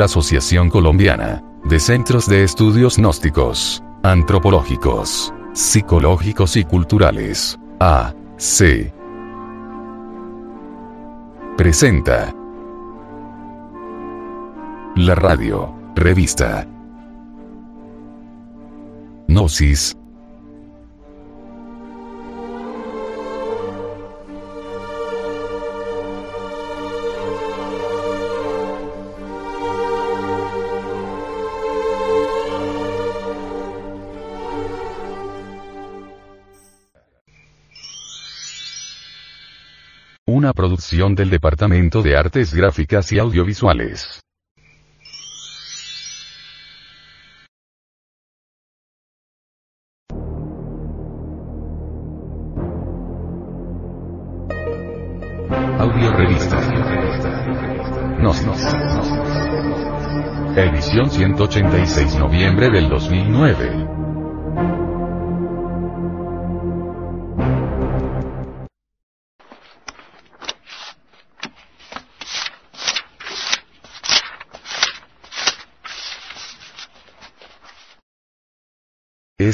la Asociación Colombiana de Centros de Estudios Gnósticos, Antropológicos, Psicológicos y Culturales, AC. Presenta la radio, revista Gnosis, producción del Departamento de Artes Gráficas y Audiovisuales. Audio Revista. Gnosis. Edición 186 noviembre del 2009.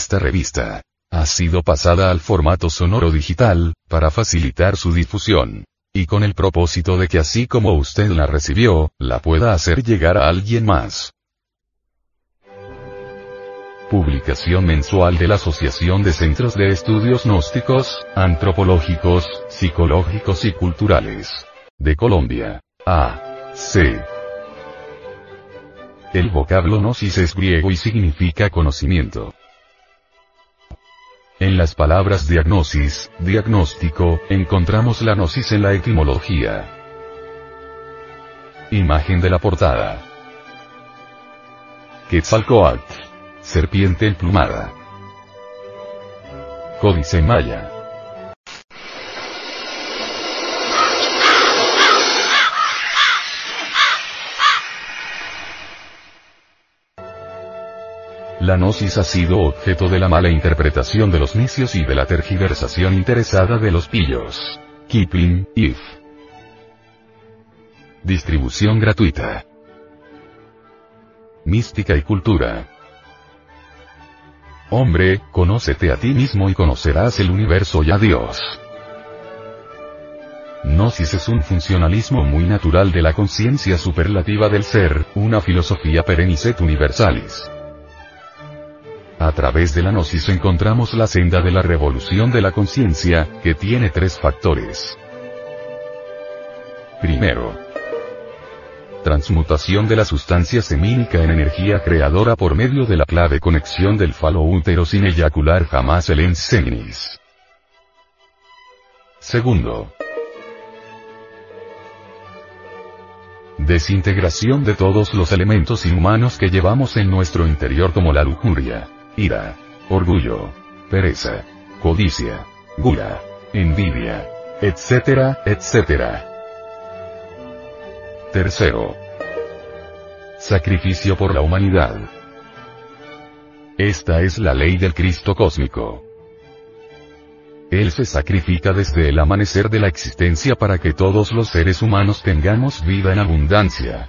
Esta revista ha sido pasada al formato sonoro digital, para facilitar su difusión. Y con el propósito de que así como usted la recibió, la pueda hacer llegar a alguien más. Publicación mensual de la Asociación de Centros de Estudios Gnósticos, Antropológicos, Psicológicos y Culturales. De Colombia. A. C. El vocablo gnosis es griego y significa conocimiento. En las palabras diagnosis, diagnóstico, encontramos la gnosis en la etimología. Imagen de la portada. Quetzalcoatl. Serpiente emplumada. Códice Maya. La gnosis ha sido objeto de la mala interpretación de los necios y de la tergiversación interesada de los pillos. Kipling, If. Distribución gratuita. Mística y cultura. Hombre, conócete a ti mismo y conocerás el universo y a Dios. Gnosis es un funcionalismo muy natural de la conciencia superlativa del ser, una filosofía perenniset universalis. A través de la gnosis encontramos la senda de la revolución de la conciencia, que tiene tres factores. Primero, transmutación de la sustancia semínica en energía creadora por medio de la clave conexión del falo útero sin eyacular jamás el enseminis. Segundo, desintegración de todos los elementos inhumanos que llevamos en nuestro interior como la lujuria, ira, orgullo, pereza, codicia, gula, envidia, etcétera, etcétera. Tercero. Sacrificio por la humanidad. Esta es la ley del Cristo cósmico. Él se sacrifica desde el amanecer de la existencia para que todos los seres humanos tengamos vida en abundancia.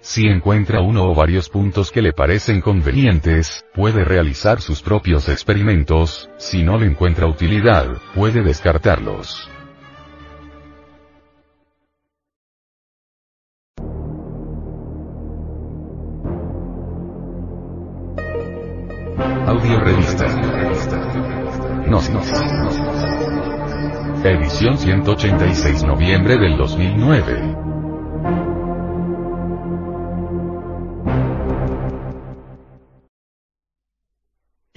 Si encuentra uno o varios puntos que le parecen convenientes, puede realizar sus propios experimentos, si no le encuentra utilidad, puede descartarlos. Audio Revista. Gnosis. Edición 186 noviembre del 2009.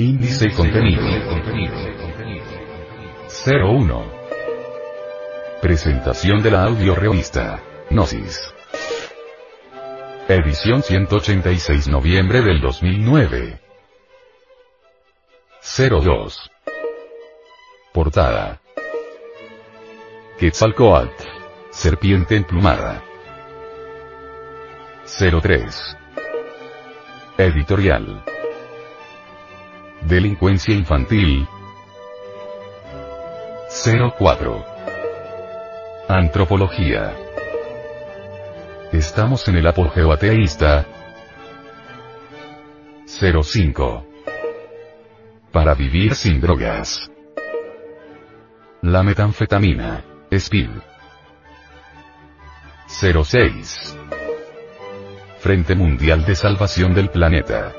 Índice y contenido. 01. Presentación de la audio revista. Gnosis. Edición 186 noviembre del 2009. 02. Portada. Quetzalcoatl. Serpiente emplumada. 03. Editorial. Delincuencia infantil. 04. Antropología. Estamos en el apogeo ateísta. 05. Para vivir sin drogas. La metanfetamina. Speed. 06. Frente Mundial de Salvación del Planeta.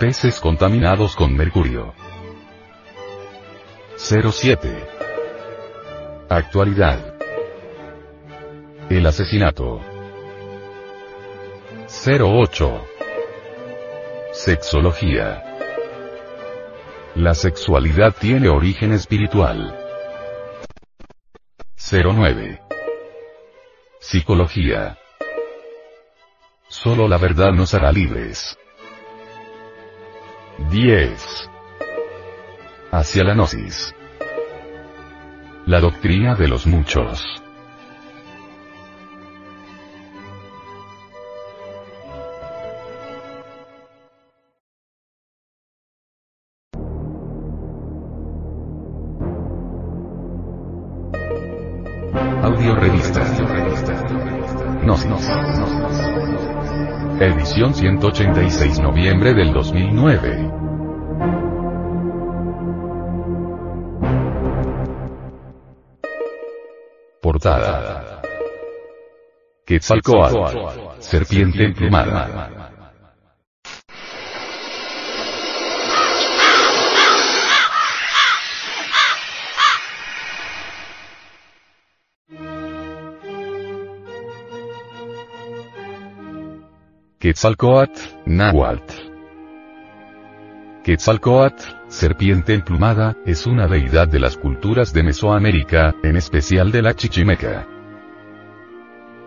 Peces contaminados con mercurio. 07. Actualidad. El asesinato. 08. Sexología. La sexualidad tiene origen espiritual. 09. Psicología. Solo la verdad nos hará libres. 10. Hacia la gnosis. La doctrina de los muchos. 186 noviembre del 2009. Portada. Quetzalcoatl. Serpiente emplumada. Quetzalcoatl, Náhuatl. Quetzalcoatl, serpiente emplumada, es una deidad de las culturas de Mesoamérica, en especial de la Chichimeca.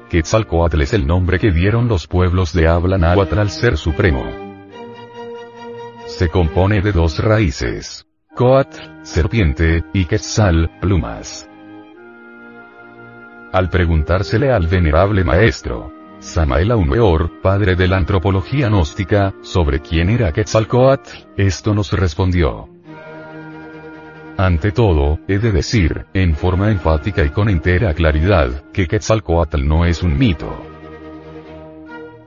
Quetzalcoatl es el nombre que dieron los pueblos de habla náhuatl al Ser Supremo. Se compone de dos raíces. Coatl, serpiente, y Quetzal, plumas. Al preguntársele al venerable maestro, Samael Aumeor, padre de la antropología gnóstica, sobre quién era Quetzalcoatl, esto nos respondió. Ante todo, he de decir, en forma enfática y con entera claridad, que Quetzalcoatl no es un mito.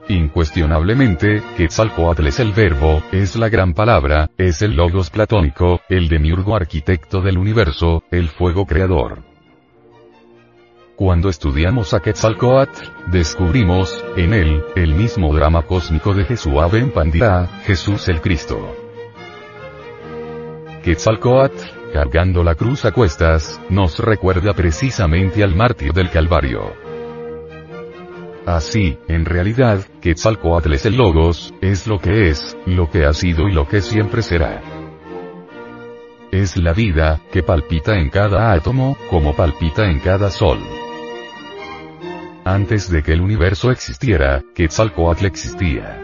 Incuestionablemente, Quetzalcoatl es el verbo, es la gran palabra, es el logos platónico, el demiurgo arquitecto del universo, el fuego creador. Cuando estudiamos a Quetzalcoatl, descubrimos, en él, el mismo drama cósmico de Jesús en Pandira, Jesús el Cristo. Quetzalcoatl, cargando la cruz a cuestas, nos recuerda precisamente al mártir del Calvario. Así, en realidad, Quetzalcoatl es el Logos, es lo que es, lo que ha sido y lo que siempre será. Es la vida, que palpita en cada átomo, como palpita en cada sol. Antes de que el universo existiera, Quetzalcoatl existía.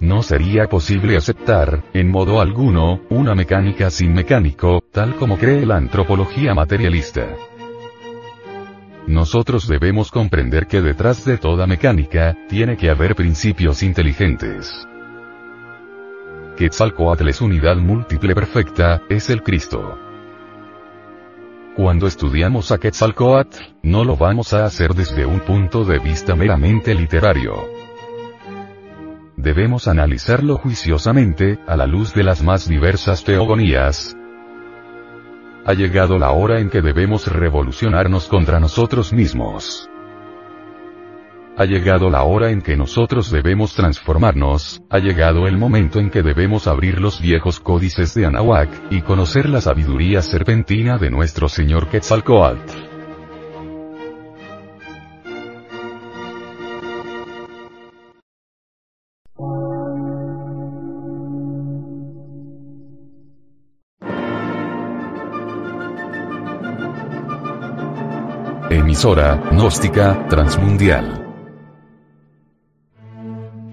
No sería posible aceptar, en modo alguno, una mecánica sin mecánico, tal como cree la antropología materialista. Nosotros debemos comprender que detrás de toda mecánica, tiene que haber principios inteligentes. Quetzalcoatl es unidad múltiple perfecta, es el Cristo. Cuando estudiamos a Quetzalcoatl, no lo vamos a hacer desde un punto de vista meramente literario. Debemos analizarlo juiciosamente, a la luz de las más diversas teogonías. Ha llegado la hora en que debemos revolucionarnos contra nosotros mismos. Ha llegado la hora en que nosotros debemos transformarnos, ha llegado el momento en que debemos abrir los viejos códices de Anahuac, y conocer la sabiduría serpentina de nuestro señor Quetzalcoatl. Emisora, gnóstica, transmundial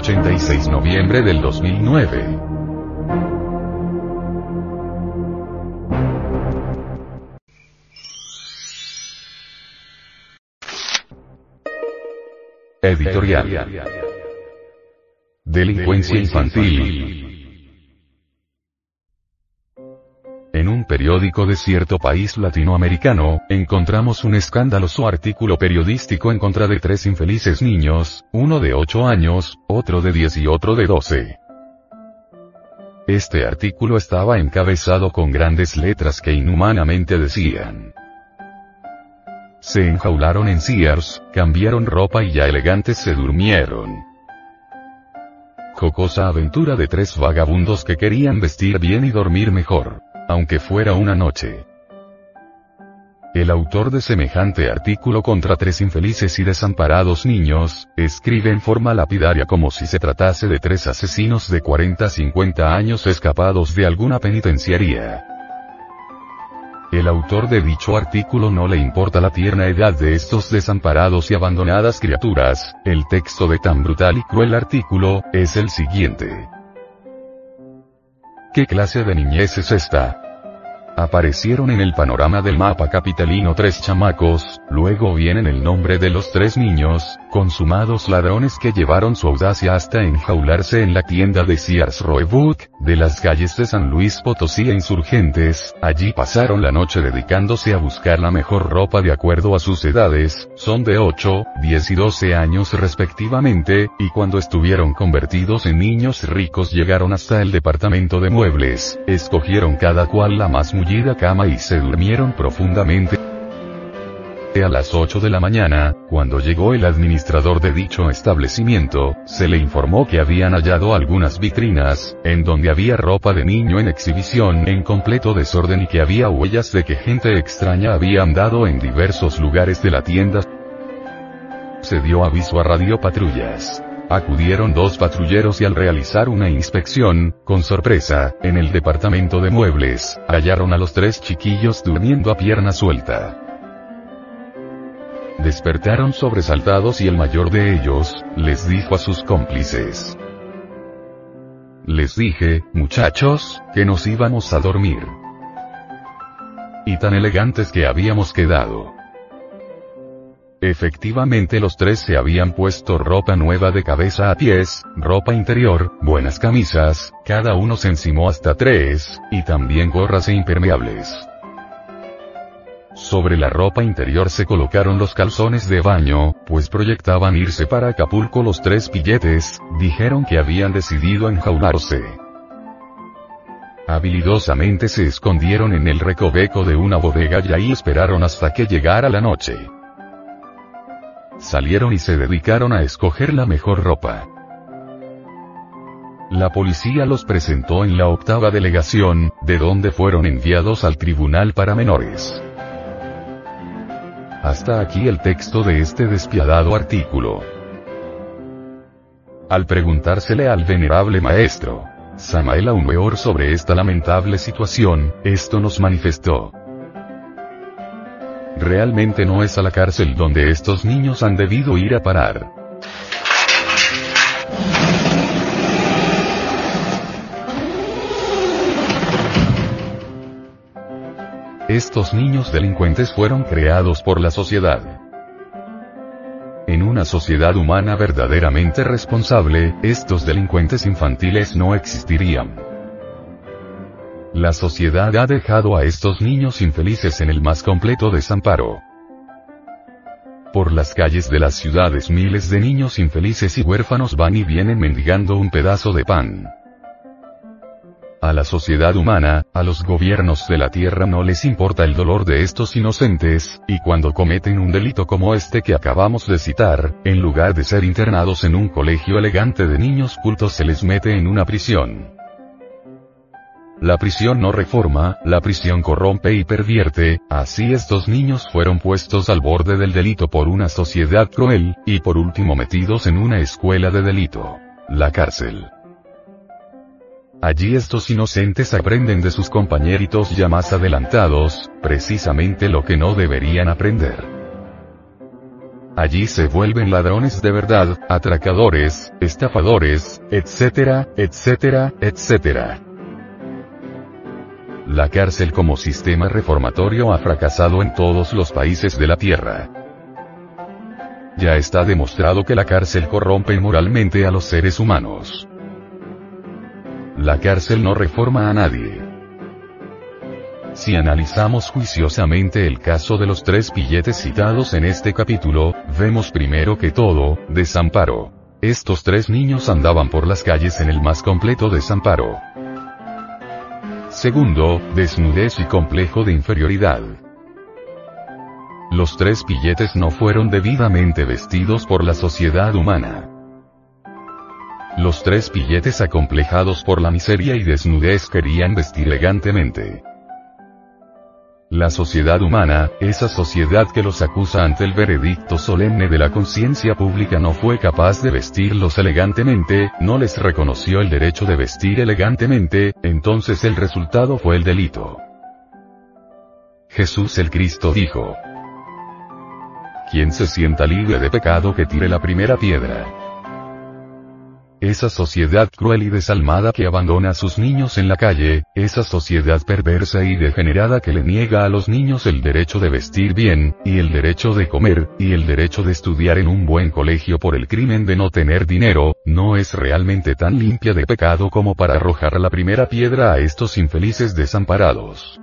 86 noviembre del 2009. Editorial. Delincuencia infantil. Periódico de cierto país latinoamericano, encontramos un escandaloso artículo periodístico en contra de tres infelices niños, uno de 8 años, otro de 10 y otro de 12. Este artículo estaba encabezado con grandes letras que inhumanamente decían. Se enjaularon en Sears, cambiaron ropa y ya elegantes se durmieron. Jocosa aventura de tres vagabundos que querían vestir bien y dormir mejor aunque fuera una noche. El autor de semejante artículo contra tres infelices y desamparados niños, escribe en forma lapidaria como si se tratase de tres asesinos de 40-50 años escapados de alguna penitenciaría. El autor de dicho artículo no le importa la tierna edad de estos desamparados y abandonadas criaturas, el texto de tan brutal y cruel artículo, es el siguiente. ¿Qué clase de niñez es esta? Aparecieron en el panorama del mapa capitalino tres chamacos, luego vienen el nombre de los tres niños, consumados ladrones que llevaron su audacia hasta enjaularse en la tienda de Sears Roebuck, de las calles de San Luis Potosí e Insurgentes, allí pasaron la noche dedicándose a buscar la mejor ropa de acuerdo a sus edades, son de 8, 10 y 12 años respectivamente, y cuando estuvieron convertidos en niños ricos llegaron hasta el departamento de muebles, escogieron cada cual la más mullida cama y se durmieron profundamente. A las 8 de la mañana, cuando llegó el administrador de dicho establecimiento, se le informó que habían hallado algunas vitrinas, en donde había ropa de niño en exhibición en completo desorden y que había huellas de que gente extraña había andado en diversos lugares de la tienda. Se dio aviso a radio patrullas. Acudieron dos patrulleros y al realizar una inspección, con sorpresa, en el departamento de muebles, hallaron a los tres chiquillos durmiendo a pierna suelta. Despertaron sobresaltados y el mayor de ellos, les dijo a sus cómplices. Les dije, muchachos, que nos íbamos a dormir. Y tan elegantes que habíamos quedado. Efectivamente los tres se habían puesto ropa nueva de cabeza a pies, ropa interior, buenas camisas, cada uno se encimó hasta tres, y también gorras e impermeables. Sobre la ropa interior se colocaron los calzones de baño, pues proyectaban irse para Acapulco los tres pilletes, dijeron que habían decidido enjaularse. Habilidosamente se escondieron en el recoveco de una bodega y ahí esperaron hasta que llegara la noche. Salieron y se dedicaron a escoger la mejor ropa. La policía los presentó en la octava delegación, de donde fueron enviados al tribunal para menores. Hasta aquí el texto de este despiadado artículo. Al preguntársele al venerable maestro, Samael Aumeor sobre esta lamentable situación, esto nos manifestó. Realmente no es a la cárcel donde estos niños han debido ir a parar. Estos niños delincuentes fueron creados por la sociedad. En una sociedad humana verdaderamente responsable, estos delincuentes infantiles no existirían. La sociedad ha dejado a estos niños infelices en el más completo desamparo. Por las calles de las ciudades miles de niños infelices y huérfanos van y vienen mendigando un pedazo de pan. A la sociedad humana, a los gobiernos de la tierra no les importa el dolor de estos inocentes, y cuando cometen un delito como este que acabamos de citar, en lugar de ser internados en un colegio elegante de niños cultos se les mete en una prisión. La prisión no reforma, la prisión corrompe y pervierte, así estos niños fueron puestos al borde del delito por una sociedad cruel, y por último metidos en una escuela de delito. La cárcel. Allí estos inocentes aprenden de sus compañeritos ya más adelantados, precisamente lo que no deberían aprender. Allí se vuelven ladrones de verdad, atracadores, estafadores, etcétera, etcétera, etcétera. La cárcel como sistema reformatorio ha fracasado en todos los países de la Tierra. Ya está demostrado que la cárcel corrompe moralmente a los seres humanos. La cárcel no reforma a nadie. Si analizamos juiciosamente el caso de los tres billetes citados en este capítulo, vemos primero que todo, desamparo. Estos tres niños andaban por las calles en el más completo desamparo. Segundo, desnudez y complejo de inferioridad. Los tres billetes no fueron debidamente vestidos por la sociedad humana. Los tres pilletes acomplejados por la miseria y desnudez querían vestir elegantemente. La sociedad humana, esa sociedad que los acusa ante el veredicto solemne de la conciencia pública no fue capaz de vestirlos elegantemente, no les reconoció el derecho de vestir elegantemente, entonces el resultado fue el delito. Jesús el Cristo dijo, Quien se sienta libre de pecado que tire la primera piedra. Esa sociedad cruel y desalmada que abandona a sus niños en la calle, esa sociedad perversa y degenerada que le niega a los niños el derecho de vestir bien, y el derecho de comer, y el derecho de estudiar en un buen colegio por el crimen de no tener dinero, no es realmente tan limpia de pecado como para arrojar la primera piedra a estos infelices desamparados.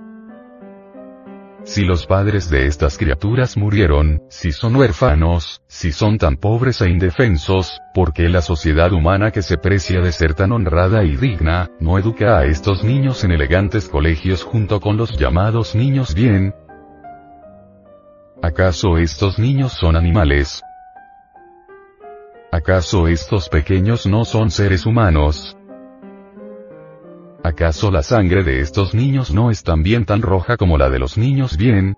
Si los padres de estas criaturas murieron, si son huérfanos, si son tan pobres e indefensos, ¿por qué la sociedad humana que se precia de ser tan honrada y digna, no educa a estos niños en elegantes colegios junto con los llamados niños bien? ¿Acaso estos niños son animales? ¿Acaso estos pequeños no son seres humanos? ¿Acaso la sangre de estos niños no es también tan roja como la de los niños bien?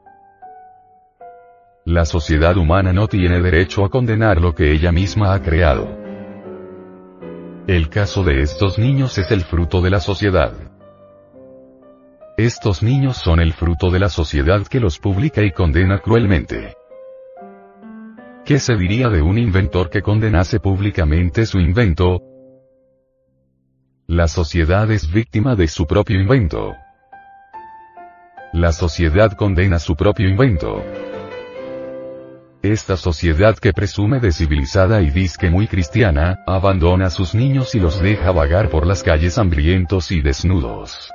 La sociedad humana no tiene derecho a condenar lo que ella misma ha creado. El caso de estos niños es el fruto de la sociedad. Estos niños son el fruto de la sociedad que los publica y condena cruelmente. ¿Qué se diría de un inventor que condenase públicamente su invento, la sociedad es víctima de su propio invento. La sociedad condena su propio invento. Esta sociedad que presume de civilizada y disque muy cristiana, abandona a sus niños y los deja vagar por las calles hambrientos y desnudos.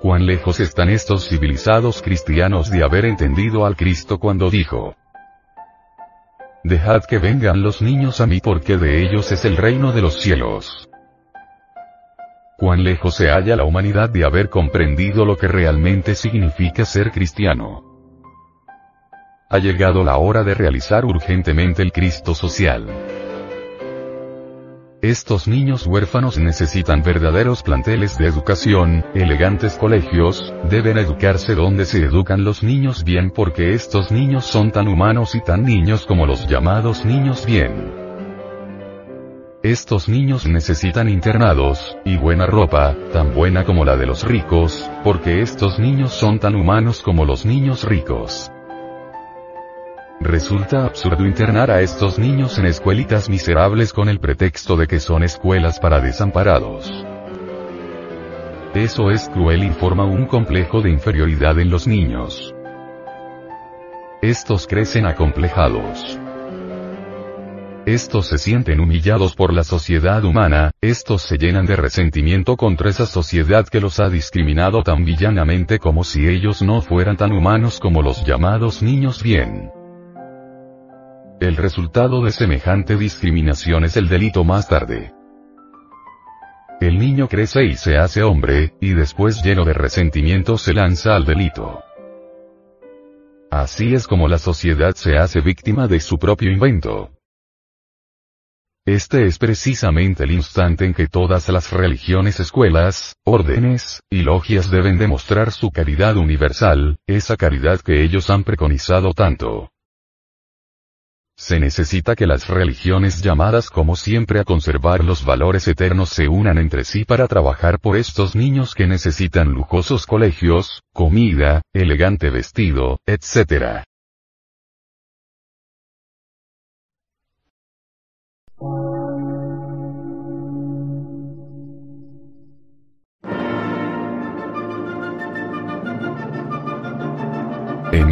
¿Cuán lejos están estos civilizados cristianos de haber entendido al Cristo cuando dijo, Dejad que vengan los niños a mí porque de ellos es el reino de los cielos? Cuán lejos se halla la humanidad de haber comprendido lo que realmente significa ser cristiano. Ha llegado la hora de realizar urgentemente el Cristo social. Estos niños huérfanos necesitan verdaderos planteles de educación, elegantes colegios, deben educarse donde se educan los niños bien porque estos niños son tan humanos y tan niños como los llamados niños bien. Estos niños necesitan internados, y buena ropa, tan buena como la de los ricos, porque estos niños son tan humanos como los niños ricos. Resulta absurdo internar a estos niños en escuelitas miserables con el pretexto de que son escuelas para desamparados. Eso es cruel y forma un complejo de inferioridad en los niños. Estos crecen acomplejados. Estos se sienten humillados por la sociedad humana, estos se llenan de resentimiento contra esa sociedad que los ha discriminado tan villanamente como si ellos no fueran tan humanos como los llamados niños bien. El resultado de semejante discriminación es el delito más tarde. El niño crece y se hace hombre, y después lleno de resentimiento se lanza al delito. Así es como la sociedad se hace víctima de su propio invento. Este es precisamente el instante en que todas las religiones, escuelas, órdenes, y logias deben demostrar su caridad universal, esa caridad que ellos han preconizado tanto. Se necesita que las religiones llamadas como siempre a conservar los valores eternos se unan entre sí para trabajar por estos niños que necesitan lujosos colegios, comida, elegante vestido, etc.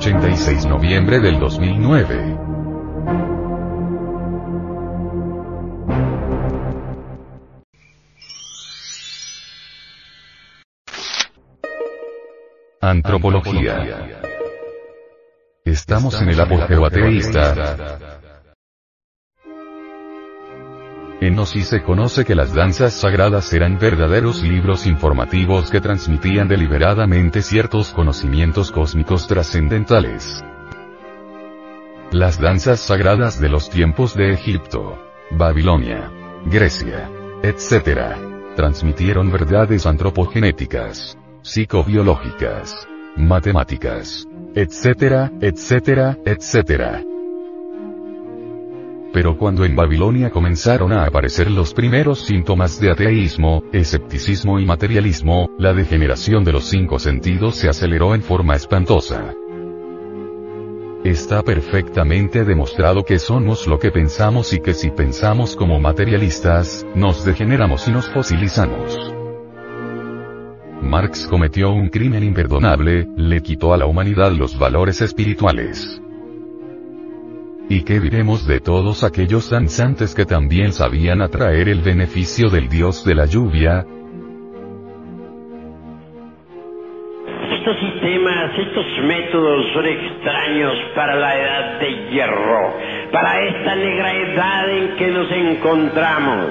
86 noviembre del 2009. Antropología. Estamos en el apogeo ateísta en Osi se conoce que las danzas sagradas eran verdaderos libros informativos que transmitían deliberadamente ciertos conocimientos cósmicos trascendentales. Las danzas sagradas de los tiempos de Egipto, Babilonia, Grecia, etc., transmitieron verdades antropogenéticas, psicobiológicas, matemáticas, etc., etc., etc. Pero cuando en Babilonia comenzaron a aparecer los primeros síntomas de ateísmo, escepticismo y materialismo, la degeneración de los cinco sentidos se aceleró en forma espantosa. Está perfectamente demostrado que somos lo que pensamos y que si pensamos como materialistas, nos degeneramos y nos fosilizamos. Marx cometió un crimen imperdonable, le quitó a la humanidad los valores espirituales. ¿Y qué diremos de todos aquellos danzantes que también sabían atraer el beneficio del dios de la lluvia? Estos sistemas, estos métodos son extraños para la edad de hierro, para esta negra edad en que nos encontramos.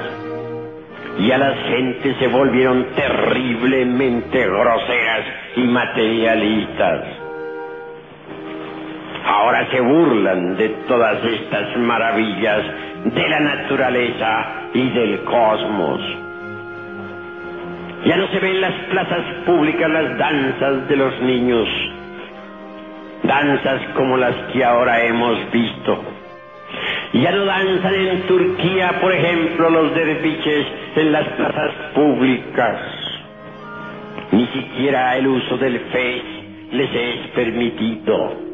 Y a las gentes se volvieron terriblemente groseras y materialistas ahora se burlan de todas estas maravillas de la naturaleza y del cosmos. Ya no se ven en las plazas públicas las danzas de los niños, danzas como las que ahora hemos visto. Ya no danzan en Turquía, por ejemplo, los derviches en las plazas públicas. Ni siquiera el uso del fe les es permitido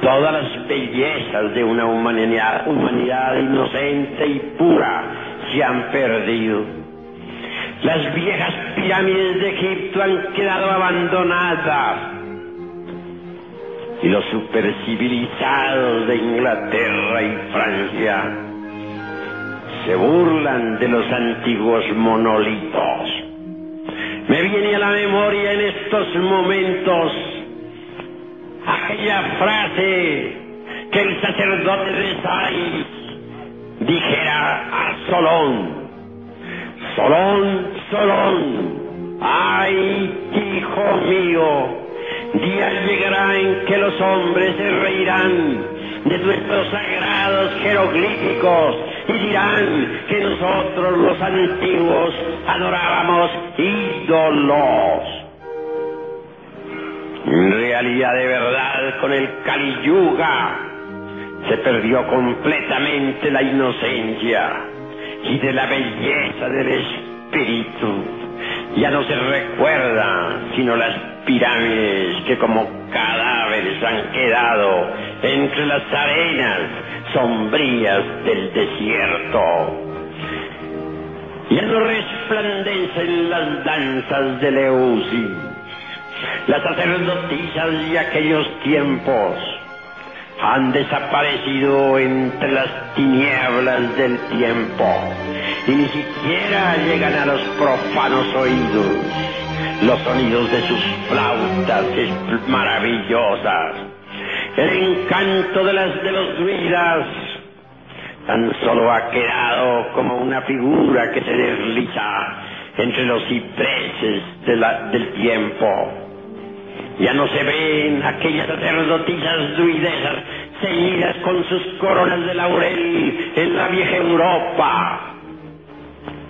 todas las bellezas de una humanidad, inocente y pura se han perdido. Las viejas pirámides de Egipto han quedado abandonadas y los supercivilizados de Inglaterra y Francia se burlan de los antiguos monolitos. Me viene a la memoria en estos momentos aquella frase que el sacerdote de Sais dijera a Solón, Solón, Solón, ay, hijo mío, día llegará en que los hombres se reirán de nuestros sagrados jeroglíficos y dirán que nosotros los antiguos adorábamos ídolos. En realidad de verdad con el Kali Yuga se perdió completamente la inocencia y de la belleza del espíritu. Ya no se recuerda sino las pirámides que como cadáveres han quedado entre las arenas sombrías del desierto. Ya no resplandecen las danzas de Leusis las sacerdotisas de aquellos tiempos han desaparecido entre las tinieblas del tiempo y ni siquiera llegan a los profanos oídos los sonidos de sus flautas maravillosas. El encanto de las de los druidas tan solo ha quedado como una figura que se desliza entre los cipreses del tiempo ya no se ven aquellas sacerdotisas druidesas ceñidas con sus coronas de laurel en la vieja Europa.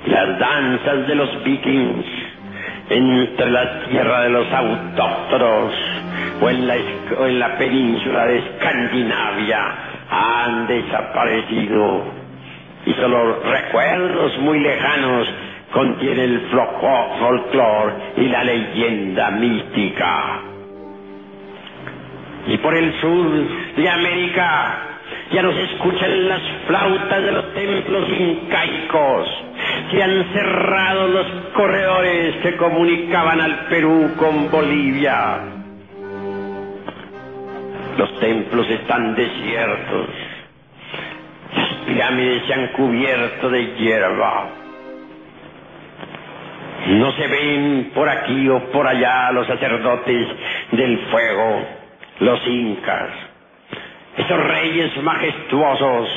Las danzas de los vikings entre la tierra de los autóctonos o en la, en la península de Escandinavia han desaparecido y solo recuerdos muy lejanos contienen el folclore y la leyenda mística y por el sur de América ya no se escuchan las flautas de los templos incaicos. Se han cerrado los corredores que comunicaban al Perú con Bolivia. Los templos están desiertos. Las pirámides se han cubierto de hierba. No se ven por aquí o por allá los sacerdotes del fuego los incas, esos reyes majestuosos,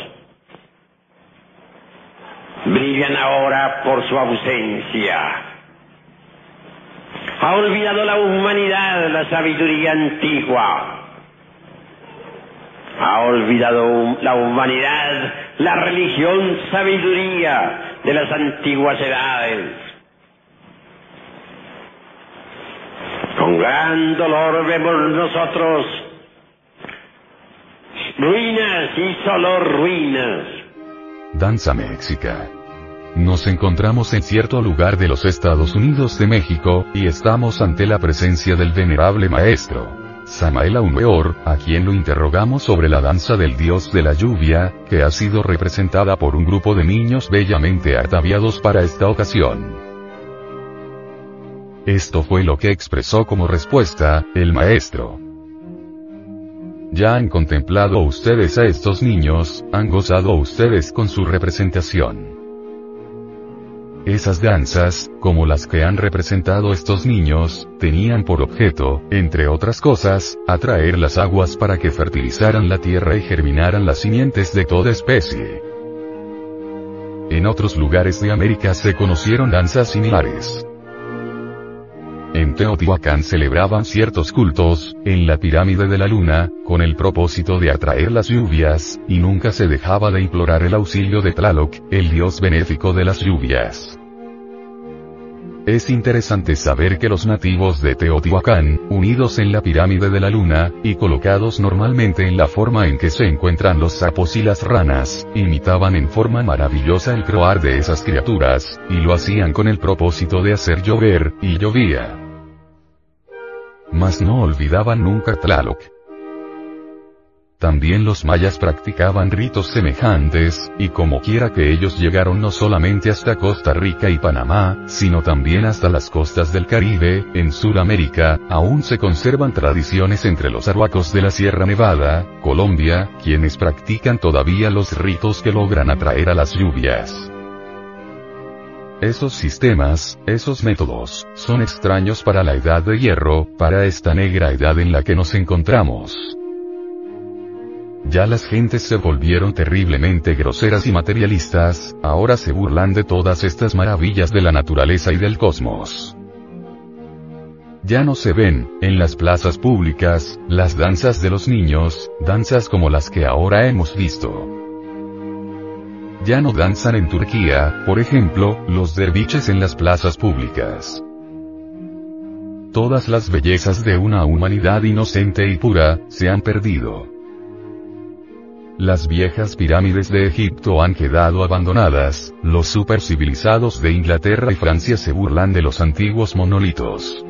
brillan ahora por su ausencia. Ha olvidado la humanidad la sabiduría antigua. Ha olvidado la humanidad la religión sabiduría de las antiguas edades. Con gran dolor vemos nosotros ruinas y solo ruinas. Danza Méxica. Nos encontramos en cierto lugar de los Estados Unidos de México, y estamos ante la presencia del venerable maestro. Samael Aumeor, a quien lo interrogamos sobre la danza del dios de la lluvia, que ha sido representada por un grupo de niños bellamente ataviados para esta ocasión. Esto fue lo que expresó como respuesta, el maestro. Ya han contemplado ustedes a estos niños, han gozado ustedes con su representación. Esas danzas, como las que han representado estos niños, tenían por objeto, entre otras cosas, atraer las aguas para que fertilizaran la tierra y germinaran las simientes de toda especie. En otros lugares de América se conocieron danzas similares. En Teotihuacán celebraban ciertos cultos, en la pirámide de la luna, con el propósito de atraer las lluvias, y nunca se dejaba de implorar el auxilio de Tlaloc, el dios benéfico de las lluvias. Es interesante saber que los nativos de Teotihuacán, unidos en la pirámide de la luna, y colocados normalmente en la forma en que se encuentran los sapos y las ranas, imitaban en forma maravillosa el croar de esas criaturas, y lo hacían con el propósito de hacer llover, y llovía. Mas no olvidaban nunca Tlaloc. También los mayas practicaban ritos semejantes, y como quiera que ellos llegaron no solamente hasta Costa Rica y Panamá, sino también hasta las costas del Caribe, en Sudamérica, aún se conservan tradiciones entre los arhuacos de la Sierra Nevada, Colombia, quienes practican todavía los ritos que logran atraer a las lluvias. Esos sistemas, esos métodos, son extraños para la edad de hierro, para esta negra edad en la que nos encontramos. Ya las gentes se volvieron terriblemente groseras y materialistas, ahora se burlan de todas estas maravillas de la naturaleza y del cosmos. Ya no se ven, en las plazas públicas, las danzas de los niños, danzas como las que ahora hemos visto. Ya no danzan en Turquía, por ejemplo, los derviches en las plazas públicas. Todas las bellezas de una humanidad inocente y pura, se han perdido. Las viejas pirámides de Egipto han quedado abandonadas, los supercivilizados de Inglaterra y Francia se burlan de los antiguos monolitos.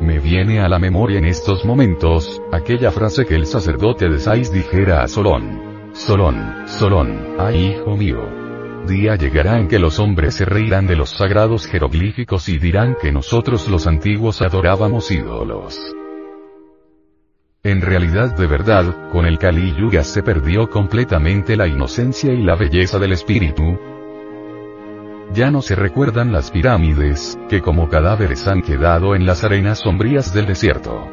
Me viene a la memoria en estos momentos, aquella frase que el sacerdote de Sais dijera a Solón. Solón, Solón, ay hijo mío. Día llegará en que los hombres se reirán de los sagrados jeroglíficos y dirán que nosotros los antiguos adorábamos ídolos. En realidad de verdad, con el Kali Yuga se perdió completamente la inocencia y la belleza del espíritu. Ya no se recuerdan las pirámides, que como cadáveres han quedado en las arenas sombrías del desierto.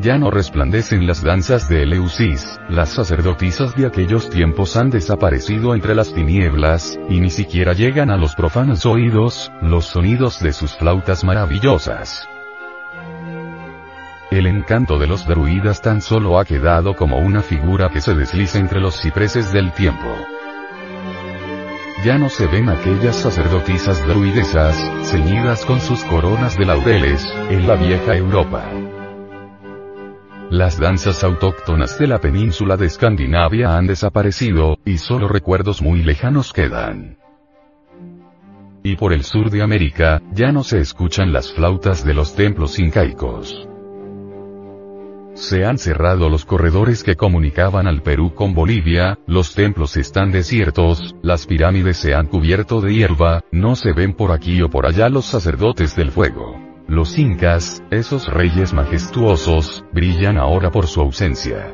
Ya no resplandecen las danzas de Eleusis, las sacerdotisas de aquellos tiempos han desaparecido entre las tinieblas, y ni siquiera llegan a los profanos oídos, los sonidos de sus flautas maravillosas. El encanto de los druidas tan solo ha quedado como una figura que se desliza entre los cipreses del tiempo. Ya no se ven aquellas sacerdotisas druidesas, ceñidas con sus coronas de laureles, en la vieja Europa. Las danzas autóctonas de la península de Escandinavia han desaparecido, y solo recuerdos muy lejanos quedan. Y por el sur de América, ya no se escuchan las flautas de los templos incaicos. Se han cerrado los corredores que comunicaban al Perú con Bolivia, los templos están desiertos, las pirámides se han cubierto de hierba, no se ven por aquí o por allá los sacerdotes del fuego. Los incas, esos reyes majestuosos, brillan ahora por su ausencia.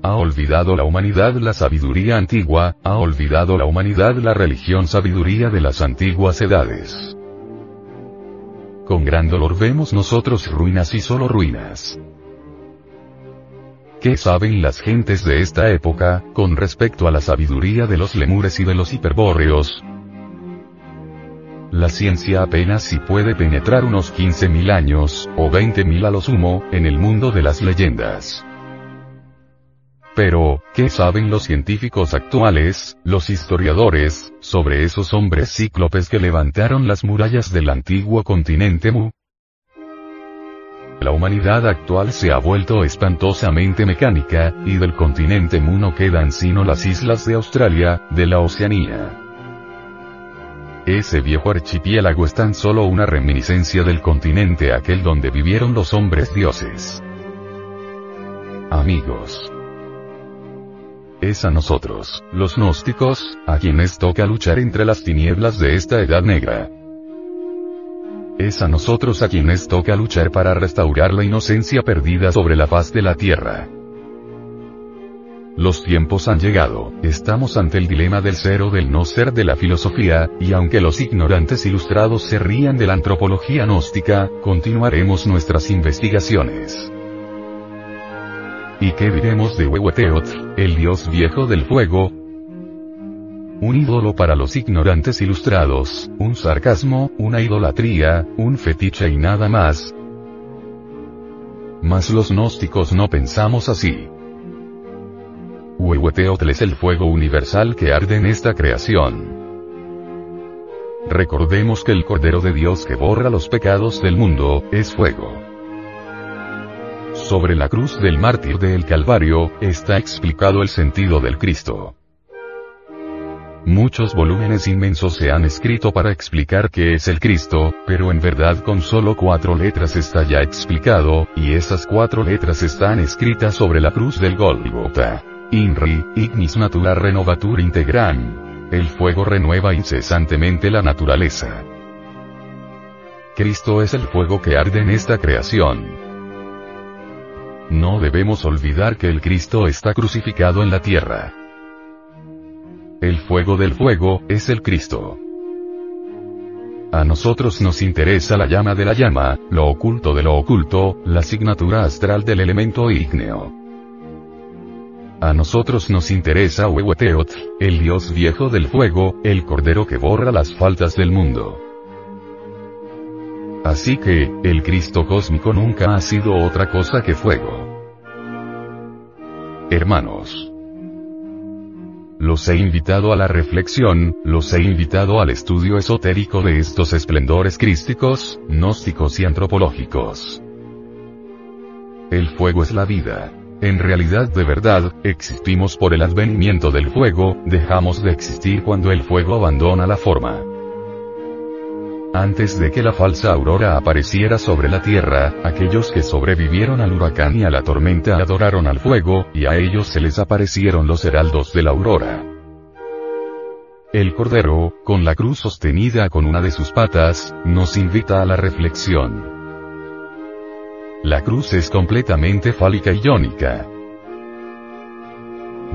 Ha olvidado la humanidad la sabiduría antigua, ha olvidado la humanidad la religión sabiduría de las antiguas edades. Con gran dolor vemos nosotros ruinas y solo ruinas. ¿Qué saben las gentes de esta época, con respecto a la sabiduría de los lemures y de los hiperbóreos? La ciencia apenas si puede penetrar unos 15.000 años, o 20.000 a lo sumo, en el mundo de las leyendas. Pero, ¿qué saben los científicos actuales, los historiadores, sobre esos hombres cíclopes que levantaron las murallas del antiguo continente Mu? La humanidad actual se ha vuelto espantosamente mecánica, y del continente Mu no quedan sino las islas de Australia, de la Oceanía. Ese viejo archipiélago es tan solo una reminiscencia del continente aquel donde vivieron los hombres dioses. Amigos. Es a nosotros, los gnósticos, a quienes toca luchar entre las tinieblas de esta edad negra. Es a nosotros a quienes toca luchar para restaurar la inocencia perdida sobre la faz de la tierra. Los tiempos han llegado, estamos ante el dilema del ser o del no ser de la filosofía, y aunque los ignorantes ilustrados se rían de la antropología gnóstica, continuaremos nuestras investigaciones. ¿Y qué diremos de Huehueteotl, el dios viejo del fuego? Un ídolo para los ignorantes ilustrados, un sarcasmo, una idolatría, un fetiche y nada más. Mas los gnósticos no pensamos así. Huehueteotl es el fuego universal que arde en esta creación. Recordemos que el Cordero de Dios que borra los pecados del mundo, es fuego. Sobre la cruz del mártir del Calvario, está explicado el sentido del Cristo. Muchos volúmenes inmensos se han escrito para explicar qué es el Cristo, pero en verdad con solo cuatro letras está ya explicado, y esas cuatro letras están escritas sobre la cruz del Golgota. INRI, ignis natura renovatur integran. El fuego renueva incesantemente la naturaleza. Cristo es el fuego que arde en esta creación. No debemos olvidar que el Cristo está crucificado en la tierra. El fuego del fuego, es el Cristo. A nosotros nos interesa la llama de la llama, lo oculto de lo oculto, la asignatura astral del elemento ígneo. A nosotros nos interesa Huehueteotl, el dios viejo del fuego, el cordero que borra las faltas del mundo. Así que, el Cristo cósmico nunca ha sido otra cosa que fuego. Hermanos. Los he invitado a la reflexión, los he invitado al estudio esotérico de estos esplendores crísticos, gnósticos y antropológicos. El fuego es la vida. En realidad de verdad, existimos por el advenimiento del fuego, dejamos de existir cuando el fuego abandona la forma. Antes de que la falsa aurora apareciera sobre la tierra, aquellos que sobrevivieron al huracán y a la tormenta adoraron al fuego, y a ellos se les aparecieron los heraldos de la aurora. El Cordero, con la cruz sostenida con una de sus patas, nos invita a la reflexión. La cruz es completamente fálica y iónica.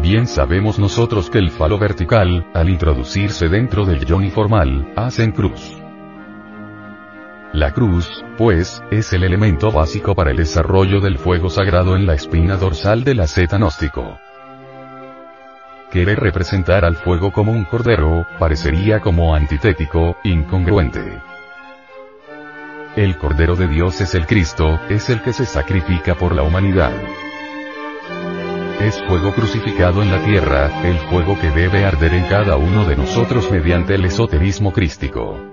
Bien sabemos nosotros que el falo vertical, al introducirse dentro del yoni formal, hacen cruz. La cruz, pues, es el elemento básico para el desarrollo del fuego sagrado en la espina dorsal del asceta gnóstico. Querer representar al fuego como un cordero, parecería como antitético, incongruente. El Cordero de Dios es el Cristo, es el que se sacrifica por la humanidad. Es fuego crucificado en la tierra, el fuego que debe arder en cada uno de nosotros mediante el esoterismo crístico.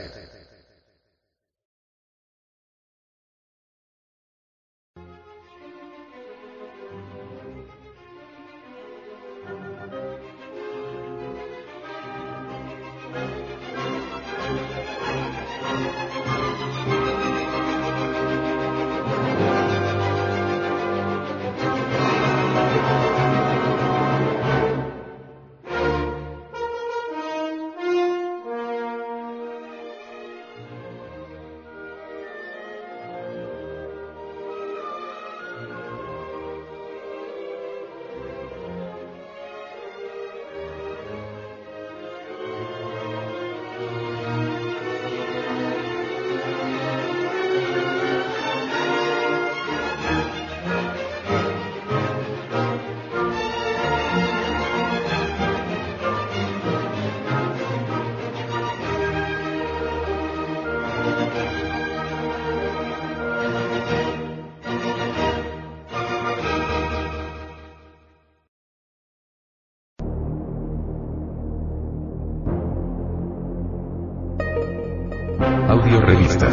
Revista.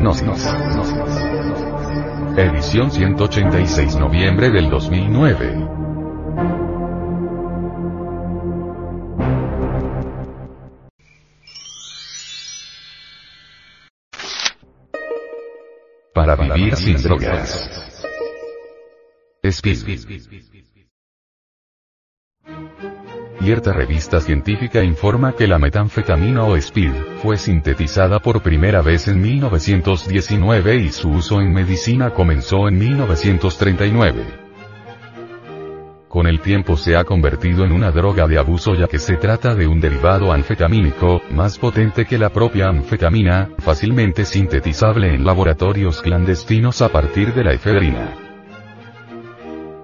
Nos, nos, nos. Edición 186 noviembre del 2009. Para vivir sin drogas. Speed. Cierta revista científica informa que la metanfetamina o speed, fue sintetizada por primera vez en 1919 y su uso en medicina comenzó en 1939. Con el tiempo se ha convertido en una droga de abuso ya que se trata de un derivado anfetamínico, más potente que la propia anfetamina, fácilmente sintetizable en laboratorios clandestinos a partir de la efedrina.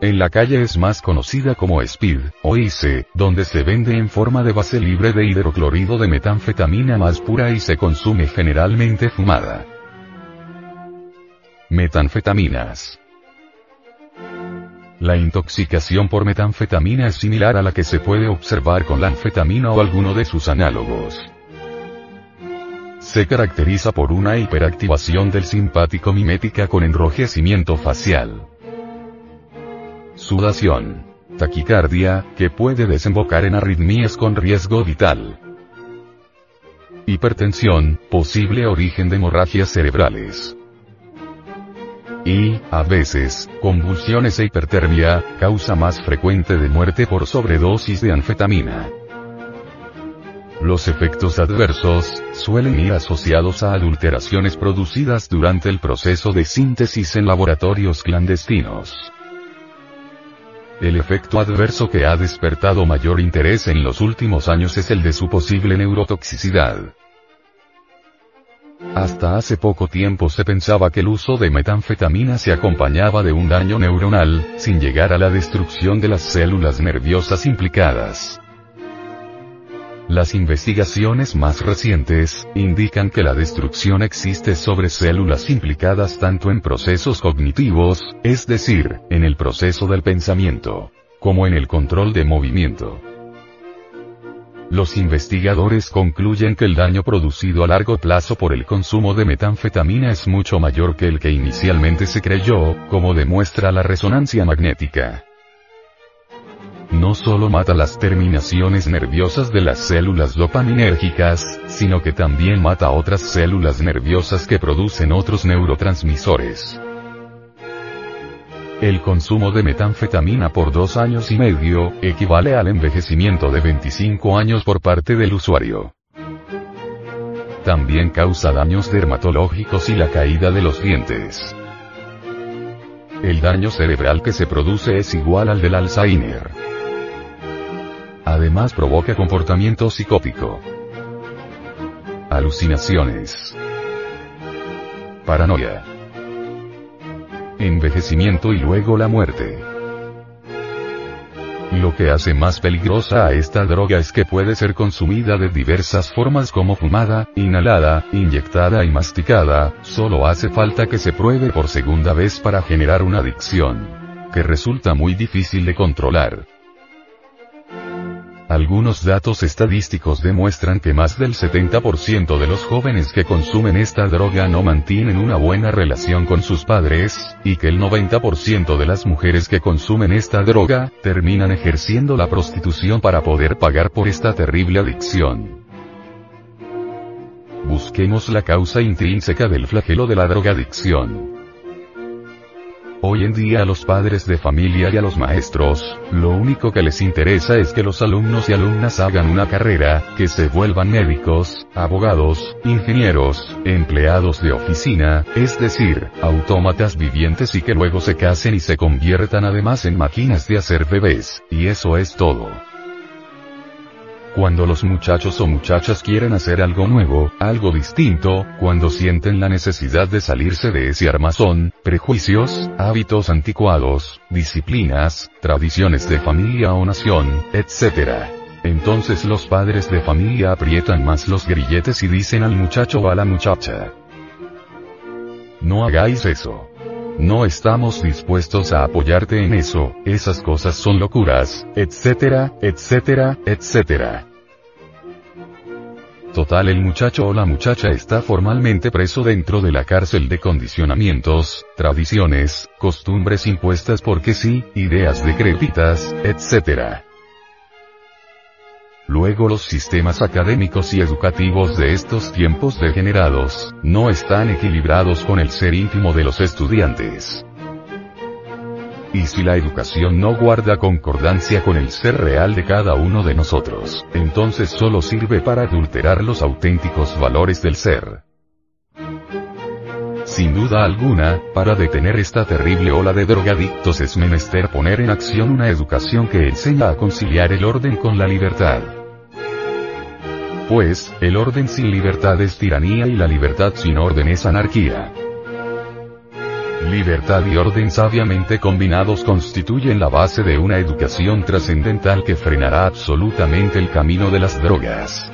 En la calle es más conocida como Speed, o ICE, donde se vende en forma de base libre de hidroclorido de metanfetamina más pura y se consume generalmente fumada. Metanfetaminas. La intoxicación por metanfetamina es similar a la que se puede observar con la anfetamina o alguno de sus análogos. Se caracteriza por una hiperactivación del simpático mimética con enrojecimiento facial sudación, taquicardia, que puede desembocar en arritmias con riesgo vital. Hipertensión, posible origen de hemorragias cerebrales. Y, a veces, convulsiones e hipertermia, causa más frecuente de muerte por sobredosis de anfetamina. Los efectos adversos, suelen ir asociados a adulteraciones producidas durante el proceso de síntesis en laboratorios clandestinos. El efecto adverso que ha despertado mayor interés en los últimos años es el de su posible neurotoxicidad. Hasta hace poco tiempo se pensaba que el uso de metanfetamina se acompañaba de un daño neuronal, sin llegar a la destrucción de las células nerviosas implicadas. Las investigaciones más recientes, indican que la destrucción existe sobre células implicadas tanto en procesos cognitivos, es decir, en el proceso del pensamiento, como en el control de movimiento. Los investigadores concluyen que el daño producido a largo plazo por el consumo de metanfetamina es mucho mayor que el que inicialmente se creyó, como demuestra la resonancia magnética no solo mata las terminaciones nerviosas de las células dopaminérgicas, sino que también mata otras células nerviosas que producen otros neurotransmisores. El consumo de metanfetamina por dos años y medio, equivale al envejecimiento de 25 años por parte del usuario. También causa daños dermatológicos y la caída de los dientes. El daño cerebral que se produce es igual al del Alzheimer. Además provoca comportamiento psicótico. Alucinaciones. Paranoia. Envejecimiento y luego la muerte. Lo que hace más peligrosa a esta droga es que puede ser consumida de diversas formas como fumada, inhalada, inyectada y masticada, solo hace falta que se pruebe por segunda vez para generar una adicción. Que resulta muy difícil de controlar. Algunos datos estadísticos demuestran que más del 70% de los jóvenes que consumen esta droga no mantienen una buena relación con sus padres, y que el 90% de las mujeres que consumen esta droga, terminan ejerciendo la prostitución para poder pagar por esta terrible adicción. Busquemos la causa intrínseca del flagelo de la drogadicción. Hoy en día a los padres de familia y a los maestros, lo único que les interesa es que los alumnos y alumnas hagan una carrera, que se vuelvan médicos, abogados, ingenieros, empleados de oficina, es decir, autómatas vivientes y que luego se casen y se conviertan además en máquinas de hacer bebés, y eso es todo. Cuando los muchachos o muchachas quieren hacer algo nuevo, algo distinto, cuando sienten la necesidad de salirse de ese armazón, prejuicios, hábitos anticuados, disciplinas, tradiciones de familia o nación, etc. Entonces los padres de familia aprietan más los grilletes y dicen al muchacho o a la muchacha. No hagáis eso. No estamos dispuestos a apoyarte en eso, esas cosas son locuras, etcétera, etcétera, etcétera. Total el muchacho o la muchacha está formalmente preso dentro de la cárcel de condicionamientos, tradiciones, costumbres impuestas porque sí, ideas decrépitas, etc. Luego los sistemas académicos y educativos de estos tiempos degenerados, no están equilibrados con el ser íntimo de los estudiantes. Y si la educación no guarda concordancia con el ser real de cada uno de nosotros, entonces solo sirve para adulterar los auténticos valores del ser. Sin duda alguna, para detener esta terrible ola de drogadictos es menester poner en acción una educación que enseña a conciliar el orden con la libertad. Pues, el orden sin libertad es tiranía y la libertad sin orden es anarquía. Libertad y orden sabiamente combinados constituyen la base de una educación trascendental que frenará absolutamente el camino de las drogas.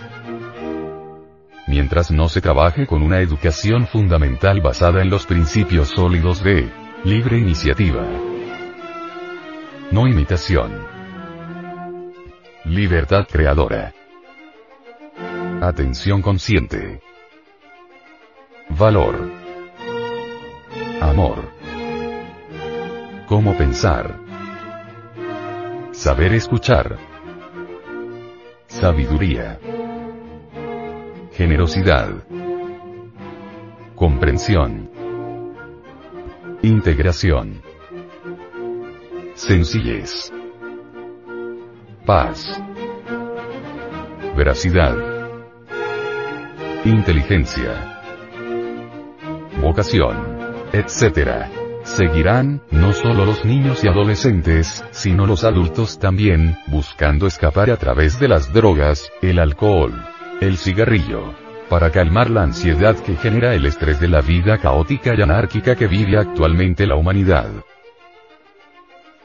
Mientras no se trabaje con una educación fundamental basada en los principios sólidos de libre iniciativa, no imitación, libertad creadora, atención consciente, valor, Amor. Cómo pensar. Saber escuchar. Sabiduría. Generosidad. Comprensión. Integración. Sencillez. Paz. Veracidad. Inteligencia. Vocación etc. Seguirán, no solo los niños y adolescentes, sino los adultos también, buscando escapar a través de las drogas, el alcohol, el cigarrillo, para calmar la ansiedad que genera el estrés de la vida caótica y anárquica que vive actualmente la humanidad.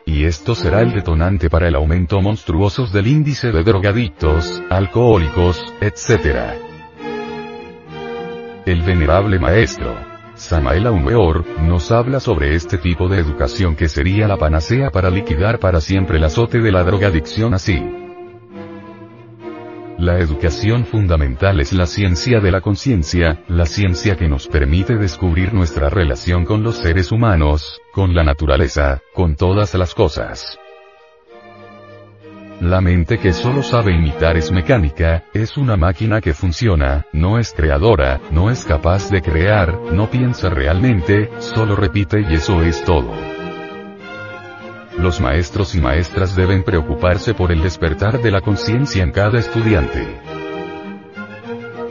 Y esto será el detonante para el aumento monstruoso del índice de drogadictos, alcohólicos, etc. El venerable maestro, Samael Weor, nos habla sobre este tipo de educación que sería la panacea para liquidar para siempre el azote de la drogadicción así. La educación fundamental es la ciencia de la conciencia, la ciencia que nos permite descubrir nuestra relación con los seres humanos, con la naturaleza, con todas las cosas. La mente que solo sabe imitar es mecánica, es una máquina que funciona, no es creadora, no es capaz de crear, no piensa realmente, solo repite y eso es todo. Los maestros y maestras deben preocuparse por el despertar de la conciencia en cada estudiante.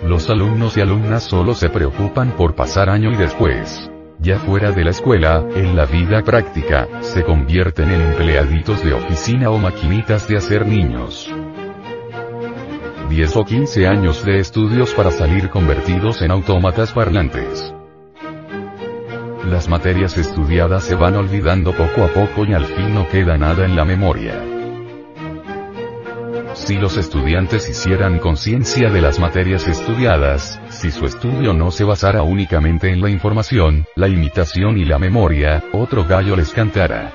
Los alumnos y alumnas solo se preocupan por pasar año y después ya fuera de la escuela, en la vida práctica, se convierten en empleaditos de oficina o maquinitas de hacer niños. 10 o 15 años de estudios para salir convertidos en autómatas parlantes. Las materias estudiadas se van olvidando poco a poco y al fin no queda nada en la memoria. Si los estudiantes hicieran conciencia de las materias estudiadas, si su estudio no se basara únicamente en la información, la imitación y la memoria, otro gallo les cantara.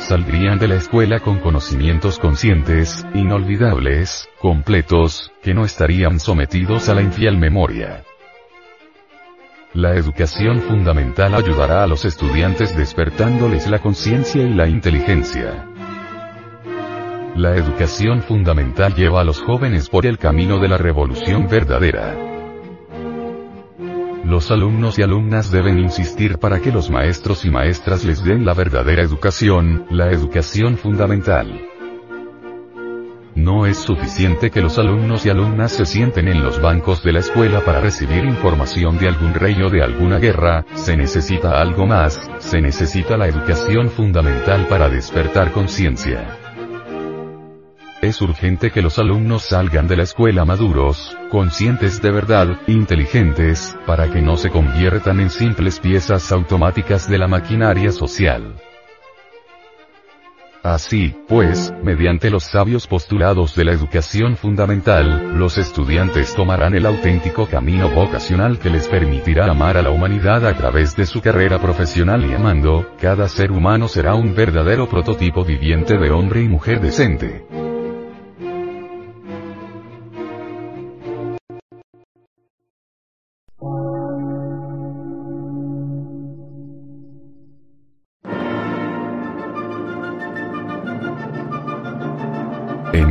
Saldrían de la escuela con conocimientos conscientes, inolvidables, completos, que no estarían sometidos a la infiel memoria. La educación fundamental ayudará a los estudiantes despertándoles la conciencia y la inteligencia. La educación fundamental lleva a los jóvenes por el camino de la revolución verdadera. Los alumnos y alumnas deben insistir para que los maestros y maestras les den la verdadera educación, la educación fundamental. No es suficiente que los alumnos y alumnas se sienten en los bancos de la escuela para recibir información de algún rey o de alguna guerra, se necesita algo más, se necesita la educación fundamental para despertar conciencia. Es urgente que los alumnos salgan de la escuela maduros, conscientes de verdad, inteligentes, para que no se conviertan en simples piezas automáticas de la maquinaria social. Así, pues, mediante los sabios postulados de la educación fundamental, los estudiantes tomarán el auténtico camino vocacional que les permitirá amar a la humanidad a través de su carrera profesional y amando, cada ser humano será un verdadero prototipo viviente de hombre y mujer decente.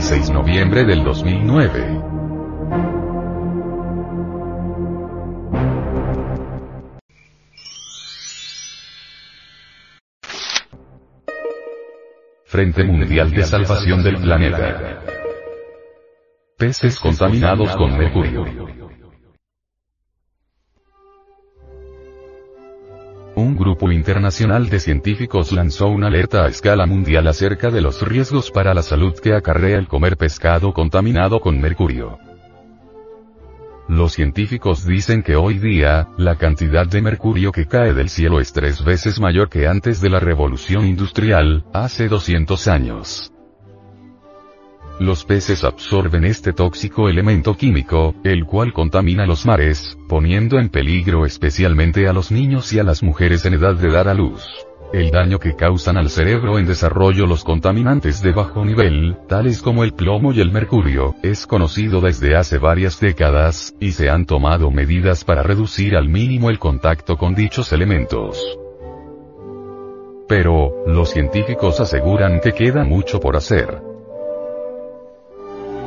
186 noviembre del 2009. Frente Mundial de Salvación del Planeta. Peces contaminados con mercurio. Un grupo internacional de científicos lanzó una alerta a escala mundial acerca de los riesgos para la salud que acarrea el comer pescado contaminado con mercurio. Los científicos dicen que hoy día, la cantidad de mercurio que cae del cielo es tres veces mayor que antes de la revolución industrial, hace 200 años. Los peces absorben este tóxico elemento químico, el cual contamina los mares, poniendo en peligro especialmente a los niños y a las mujeres en edad de dar a luz. El daño que causan al cerebro en desarrollo los contaminantes de bajo nivel, tales como el plomo y el mercurio, es conocido desde hace varias décadas, y se han tomado medidas para reducir al mínimo el contacto con dichos elementos. Pero, los científicos aseguran que queda mucho por hacer.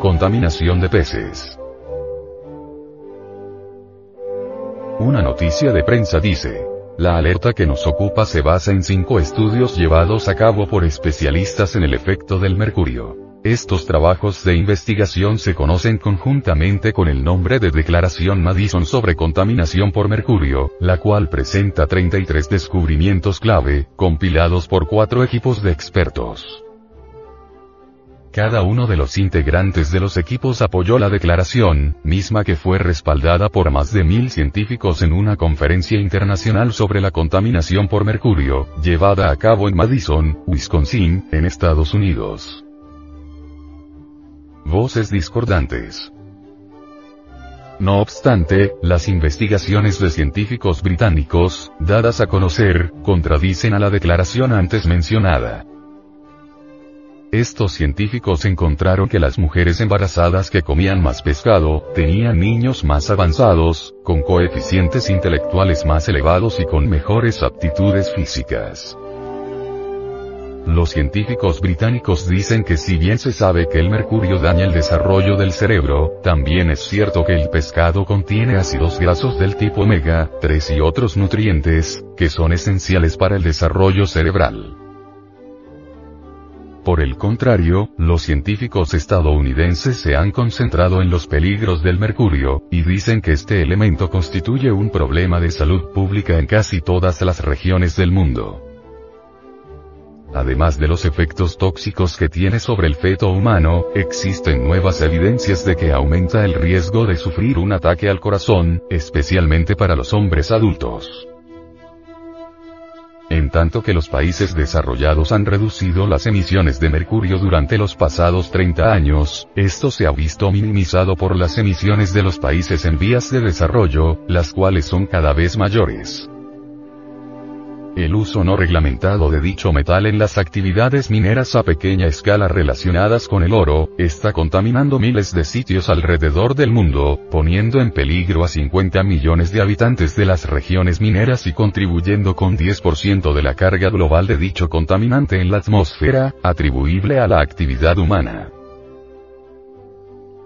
Contaminación de peces. Una noticia de prensa dice, la alerta que nos ocupa se basa en cinco estudios llevados a cabo por especialistas en el efecto del mercurio. Estos trabajos de investigación se conocen conjuntamente con el nombre de Declaración Madison sobre contaminación por mercurio, la cual presenta 33 descubrimientos clave, compilados por cuatro equipos de expertos. Cada uno de los integrantes de los equipos apoyó la declaración, misma que fue respaldada por más de mil científicos en una conferencia internacional sobre la contaminación por mercurio, llevada a cabo en Madison, Wisconsin, en Estados Unidos. Voces discordantes. No obstante, las investigaciones de científicos británicos, dadas a conocer, contradicen a la declaración antes mencionada. Estos científicos encontraron que las mujeres embarazadas que comían más pescado, tenían niños más avanzados, con coeficientes intelectuales más elevados y con mejores aptitudes físicas. Los científicos británicos dicen que si bien se sabe que el mercurio daña el desarrollo del cerebro, también es cierto que el pescado contiene ácidos grasos del tipo omega 3 y otros nutrientes, que son esenciales para el desarrollo cerebral. Por el contrario, los científicos estadounidenses se han concentrado en los peligros del mercurio, y dicen que este elemento constituye un problema de salud pública en casi todas las regiones del mundo. Además de los efectos tóxicos que tiene sobre el feto humano, existen nuevas evidencias de que aumenta el riesgo de sufrir un ataque al corazón, especialmente para los hombres adultos. En tanto que los países desarrollados han reducido las emisiones de mercurio durante los pasados 30 años, esto se ha visto minimizado por las emisiones de los países en vías de desarrollo, las cuales son cada vez mayores. El uso no reglamentado de dicho metal en las actividades mineras a pequeña escala relacionadas con el oro, está contaminando miles de sitios alrededor del mundo, poniendo en peligro a 50 millones de habitantes de las regiones mineras y contribuyendo con 10% de la carga global de dicho contaminante en la atmósfera, atribuible a la actividad humana.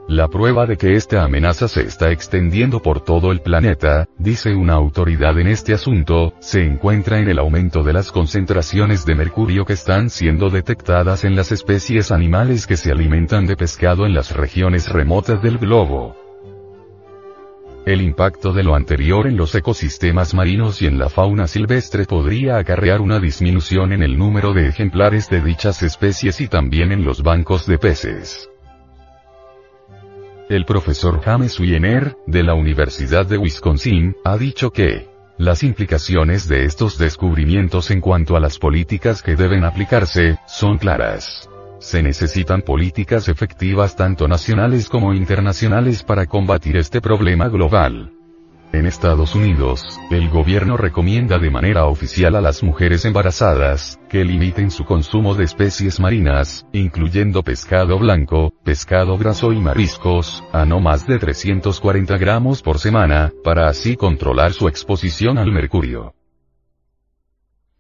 La prueba de que esta amenaza se está extendiendo por todo el planeta, dice una autoridad en este asunto, se encuentra en el aumento de las concentraciones de mercurio que están siendo detectadas en las especies animales que se alimentan de pescado en las regiones remotas del globo. El impacto de lo anterior en los ecosistemas marinos y en la fauna silvestre podría acarrear una disminución en el número de ejemplares de dichas especies y también en los bancos de peces. El profesor James Wiener, de la Universidad de Wisconsin, ha dicho que las implicaciones de estos descubrimientos en cuanto a las políticas que deben aplicarse, son claras. Se necesitan políticas efectivas tanto nacionales como internacionales para combatir este problema global. En Estados Unidos, el gobierno recomienda de manera oficial a las mujeres embarazadas, que limiten su consumo de especies marinas, incluyendo pescado blanco, pescado graso y mariscos, a no más de 340 gramos por semana, para así controlar su exposición al mercurio.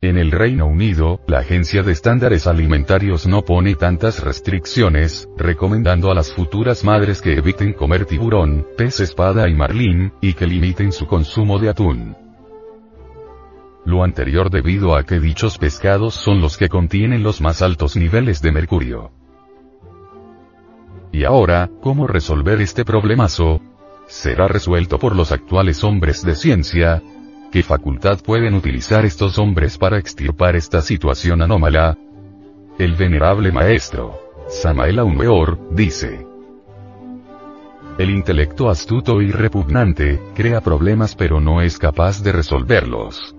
En el Reino Unido, la Agencia de Estándares Alimentarios no pone tantas restricciones, recomendando a las futuras madres que eviten comer tiburón, pez espada y marlín, y que limiten su consumo de atún. Lo anterior debido a que dichos pescados son los que contienen los más altos niveles de mercurio. Y ahora, ¿cómo resolver este problemazo? Será resuelto por los actuales hombres de ciencia, ¿Qué facultad pueden utilizar estos hombres para extirpar esta situación anómala? El venerable maestro, Samael Weor, dice. El intelecto astuto y repugnante, crea problemas pero no es capaz de resolverlos.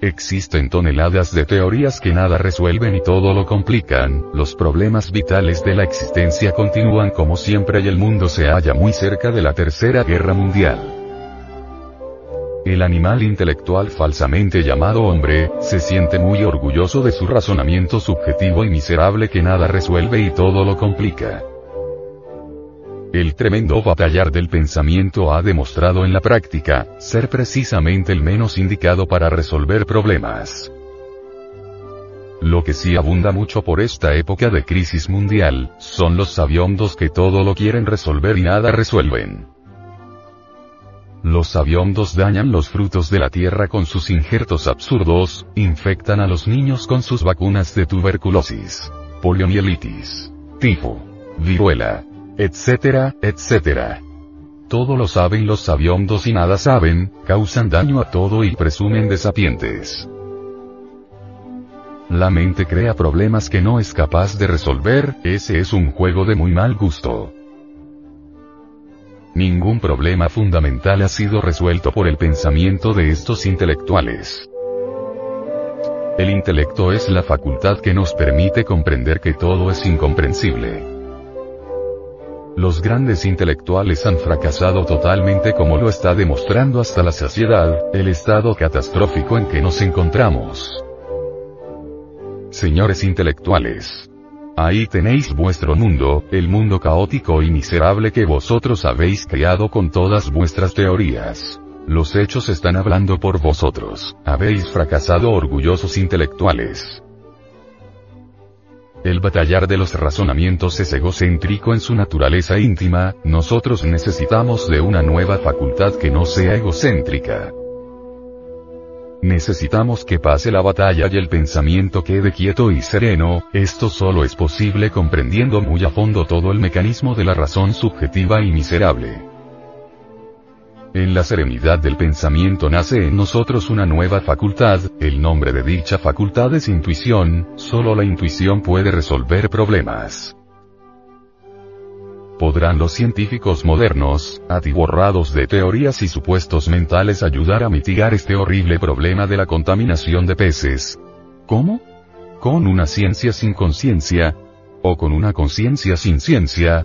Existen toneladas de teorías que nada resuelven y todo lo complican, los problemas vitales de la existencia continúan como siempre y el mundo se halla muy cerca de la Tercera Guerra Mundial. El animal intelectual falsamente llamado hombre, se siente muy orgulloso de su razonamiento subjetivo y miserable que nada resuelve y todo lo complica. El tremendo batallar del pensamiento ha demostrado en la práctica, ser precisamente el menos indicado para resolver problemas. Lo que sí abunda mucho por esta época de crisis mundial, son los sabiondos que todo lo quieren resolver y nada resuelven. Los sabiondos dañan los frutos de la tierra con sus injertos absurdos, infectan a los niños con sus vacunas de tuberculosis, poliomielitis, tifo, viruela, etcétera, etcétera. Todo lo saben los sabiondos y nada saben, causan daño a todo y presumen de sapientes. La mente crea problemas que no es capaz de resolver, ese es un juego de muy mal gusto. Ningún problema fundamental ha sido resuelto por el pensamiento de estos intelectuales. El intelecto es la facultad que nos permite comprender que todo es incomprensible. Los grandes intelectuales han fracasado totalmente como lo está demostrando hasta la saciedad, el estado catastrófico en que nos encontramos. Señores intelectuales, Ahí tenéis vuestro mundo, el mundo caótico y miserable que vosotros habéis creado con todas vuestras teorías. Los hechos están hablando por vosotros, habéis fracasado orgullosos intelectuales. El batallar de los razonamientos es egocéntrico en su naturaleza íntima, nosotros necesitamos de una nueva facultad que no sea egocéntrica. Necesitamos que pase la batalla y el pensamiento quede quieto y sereno, esto solo es posible comprendiendo muy a fondo todo el mecanismo de la razón subjetiva y miserable. En la serenidad del pensamiento nace en nosotros una nueva facultad, el nombre de dicha facultad es intuición, solo la intuición puede resolver problemas. ¿Podrán los científicos modernos, atiborrados de teorías y supuestos mentales ayudar a mitigar este horrible problema de la contaminación de peces? ¿Cómo? ¿Con una ciencia sin conciencia? ¿O con una conciencia sin ciencia?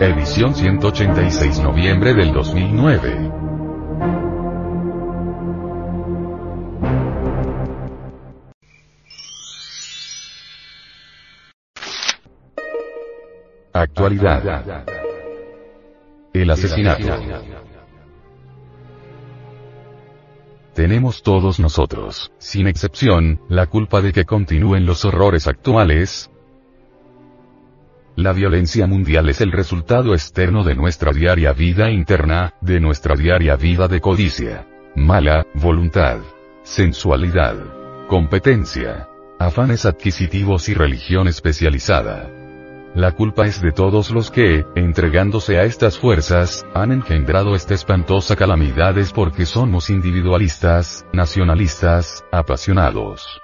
Edición 186 noviembre del 2009. Actualidad. El asesinato. Tenemos todos nosotros, sin excepción, la culpa de que continúen los horrores actuales, la violencia mundial es el resultado externo de nuestra diaria vida interna, de nuestra diaria vida de codicia, mala, voluntad, sensualidad, competencia, afanes adquisitivos y religión especializada. La culpa es de todos los que, entregándose a estas fuerzas, han engendrado esta espantosa calamidades porque somos individualistas, nacionalistas, apasionados.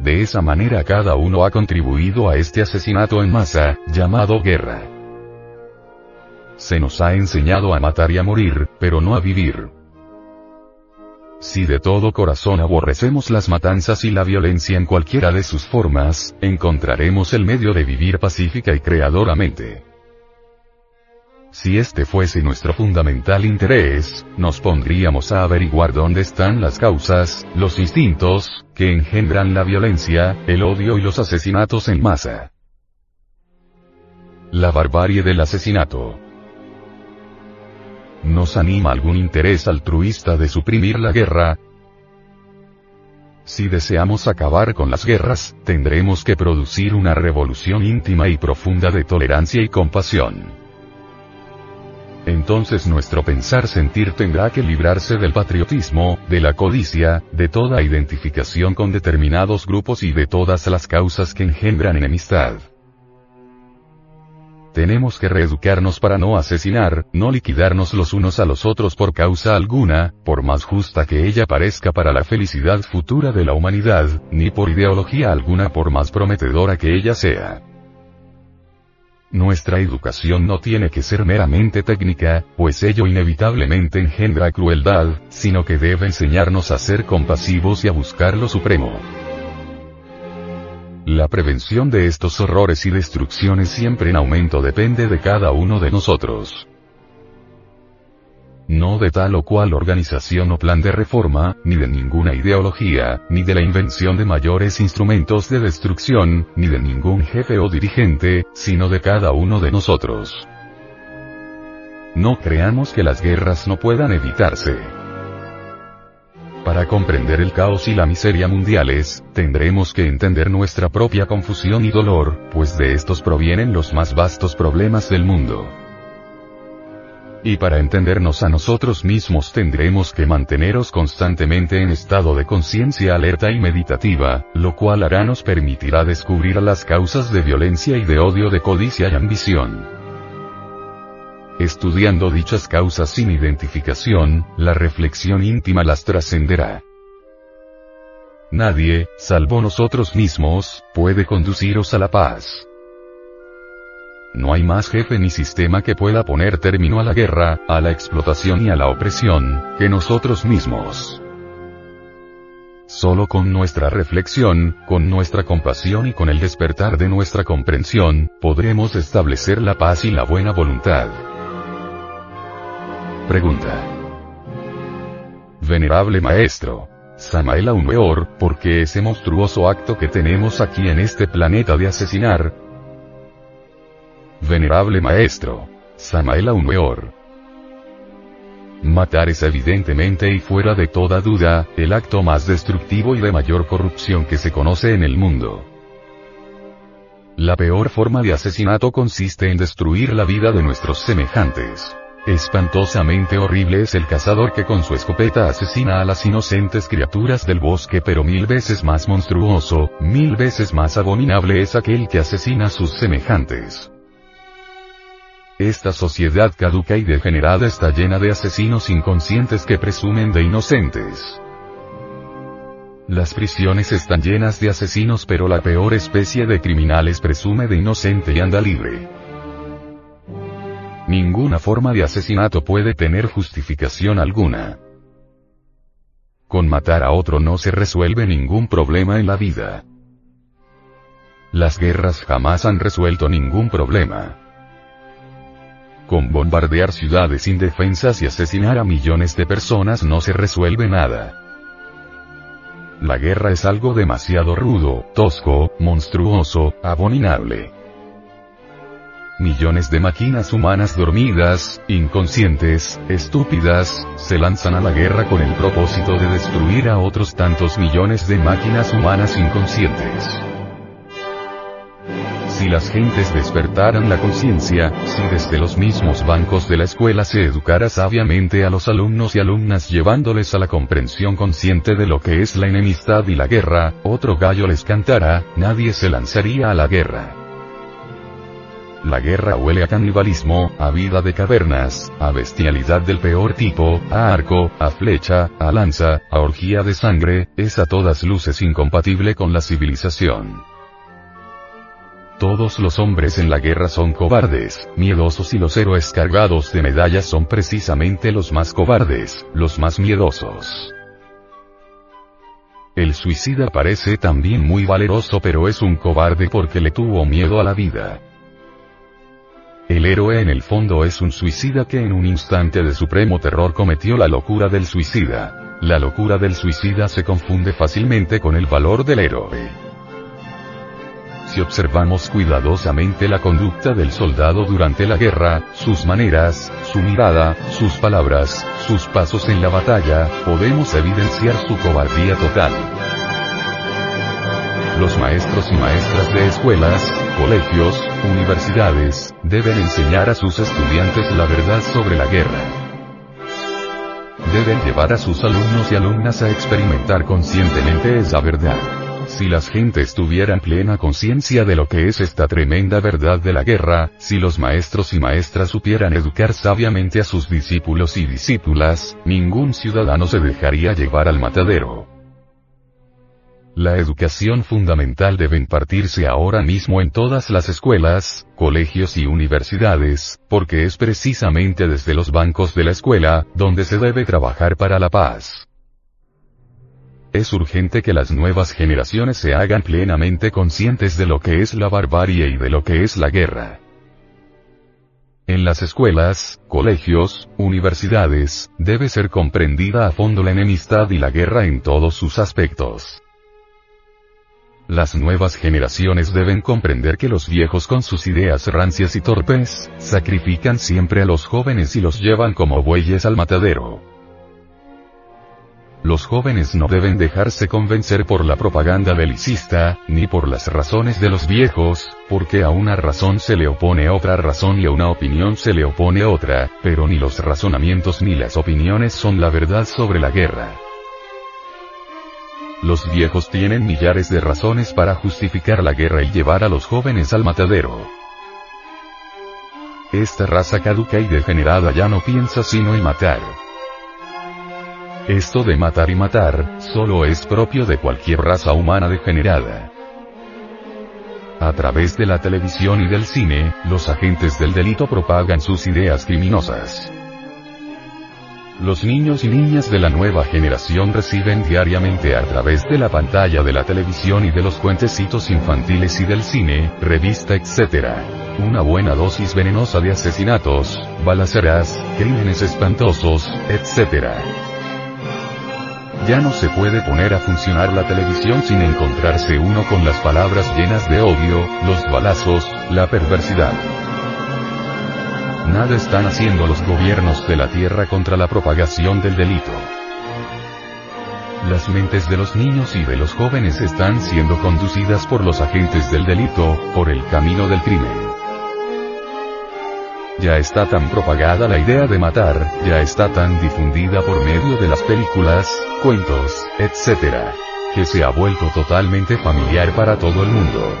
De esa manera cada uno ha contribuido a este asesinato en masa, llamado guerra. Se nos ha enseñado a matar y a morir, pero no a vivir. Si de todo corazón aborrecemos las matanzas y la violencia en cualquiera de sus formas, encontraremos el medio de vivir pacífica y creadoramente. Si este fuese nuestro fundamental interés, nos pondríamos a averiguar dónde están las causas, los instintos, que engendran la violencia, el odio y los asesinatos en masa. La barbarie del asesinato. ¿Nos anima algún interés altruista de suprimir la guerra? Si deseamos acabar con las guerras, tendremos que producir una revolución íntima y profunda de tolerancia y compasión entonces nuestro pensar sentir tendrá que librarse del patriotismo, de la codicia, de toda identificación con determinados grupos y de todas las causas que engendran enemistad. Tenemos que reeducarnos para no asesinar, no liquidarnos los unos a los otros por causa alguna, por más justa que ella parezca para la felicidad futura de la humanidad, ni por ideología alguna por más prometedora que ella sea. Nuestra educación no tiene que ser meramente técnica, pues ello inevitablemente engendra crueldad, sino que debe enseñarnos a ser compasivos y a buscar lo supremo. La prevención de estos horrores y destrucciones siempre en aumento depende de cada uno de nosotros. no de tal o cual organización o plan de reforma, ni de ninguna ideología, ni de la invención de mayores instrumentos de destrucción, ni de ningún jefe o dirigente, sino de cada uno de nosotros. No creamos que las guerras no puedan evitarse. Para comprender el caos y la miseria mundiales, tendremos que entender nuestra propia confusión y dolor, pues de estos provienen los más vastos problemas del mundo. Y para entendernos a nosotros mismos tendremos que manteneros constantemente en estado de conciencia alerta y meditativa, lo cual hará nos permitirá descubrir las causas de violencia y de odio de codicia y ambición. Estudiando dichas causas sin identificación, la reflexión íntima las trascenderá. Nadie, salvo nosotros mismos, puede conduciros a la paz. No hay más jefe ni sistema que pueda poner término a la guerra, a la explotación y a la opresión, que nosotros mismos. Solo con nuestra reflexión, con nuestra compasión y con el despertar de nuestra comprensión, podremos establecer la paz y la buena voluntad. Pregunta. Venerable Maestro. Samael Weor, ¿por qué ese monstruoso acto que tenemos aquí en este planeta de asesinar, Venerable Maestro. Samael Weor. Matar es evidentemente y fuera de toda duda, el acto más destructivo y de mayor corrupción que se conoce en el mundo. La peor forma de asesinato consiste en destruir la vida de nuestros semejantes. Espantosamente horrible es el cazador que con su escopeta asesina a las inocentes criaturas del bosque pero mil veces más monstruoso, mil veces más abominable es aquel que asesina a sus semejantes. Esta sociedad caduca y degenerada está llena de asesinos inconscientes que presumen de inocentes. Las prisiones están llenas de asesinos pero la peor especie de criminales presume de inocente y anda libre. Ninguna forma de asesinato puede tener justificación alguna. Con matar a otro no se resuelve ningún problema en la vida. Las guerras jamás han resuelto ningún problema. Con bombardear ciudades indefensas y asesinar a millones de personas no se resuelve nada. La guerra es algo demasiado rudo, tosco, monstruoso, abominable. Millones de máquinas humanas dormidas, inconscientes, estúpidas, se lanzan a la guerra con el propósito de destruir a otros tantos millones de máquinas humanas inconscientes. Si las gentes despertaran la conciencia, si desde los mismos bancos de la escuela se educara sabiamente a los alumnos y alumnas llevándoles a la comprensión consciente de lo que es la enemistad y la guerra, otro gallo les cantara, nadie se lanzaría a la guerra. La guerra huele a canibalismo, a vida de cavernas, a bestialidad del peor tipo, a arco, a flecha, a lanza, a orgía de sangre, es a todas luces incompatible con la civilización. Todos los hombres en la guerra son cobardes, miedosos y los héroes cargados de medallas son precisamente los más cobardes, los más miedosos. El suicida parece también muy valeroso pero es un cobarde porque le tuvo miedo a la vida. El héroe en el fondo es un suicida que en un instante de supremo terror cometió la locura del suicida. La locura del suicida se confunde fácilmente con el valor del héroe. Si observamos cuidadosamente la conducta del soldado durante la guerra, sus maneras, su mirada, sus palabras, sus pasos en la batalla, podemos evidenciar su cobardía total. Los maestros y maestras de escuelas, colegios, universidades, deben enseñar a sus estudiantes la verdad sobre la guerra. Deben llevar a sus alumnos y alumnas a experimentar conscientemente esa verdad. Si las gentes tuvieran plena conciencia de lo que es esta tremenda verdad de la guerra, si los maestros y maestras supieran educar sabiamente a sus discípulos y discípulas, ningún ciudadano se dejaría llevar al matadero. La educación fundamental debe impartirse ahora mismo en todas las escuelas, colegios y universidades, porque es precisamente desde los bancos de la escuela, donde se debe trabajar para la paz. Es urgente que las nuevas generaciones se hagan plenamente conscientes de lo que es la barbarie y de lo que es la guerra. En las escuelas, colegios, universidades, debe ser comprendida a fondo la enemistad y la guerra en todos sus aspectos. Las nuevas generaciones deben comprender que los viejos con sus ideas rancias y torpes, sacrifican siempre a los jóvenes y los llevan como bueyes al matadero. Los jóvenes no deben dejarse convencer por la propaganda belicista, ni por las razones de los viejos, porque a una razón se le opone otra razón y a una opinión se le opone otra, pero ni los razonamientos ni las opiniones son la verdad sobre la guerra. Los viejos tienen millares de razones para justificar la guerra y llevar a los jóvenes al matadero. Esta raza caduca y degenerada ya no piensa sino en matar. Esto de matar y matar, solo es propio de cualquier raza humana degenerada. A través de la televisión y del cine, los agentes del delito propagan sus ideas criminosas. Los niños y niñas de la nueva generación reciben diariamente a través de la pantalla de la televisión y de los cuentecitos infantiles y del cine, revista etc. Una buena dosis venenosa de asesinatos, balaceras, crímenes espantosos, etc. Ya no se puede poner a funcionar la televisión sin encontrarse uno con las palabras llenas de odio, los balazos, la perversidad. Nada están haciendo los gobiernos de la Tierra contra la propagación del delito. Las mentes de los niños y de los jóvenes están siendo conducidas por los agentes del delito, por el camino del crimen. Ya está tan propagada la idea de matar, ya está tan difundida por medio de las películas, cuentos, etc., que se ha vuelto totalmente familiar para todo el mundo.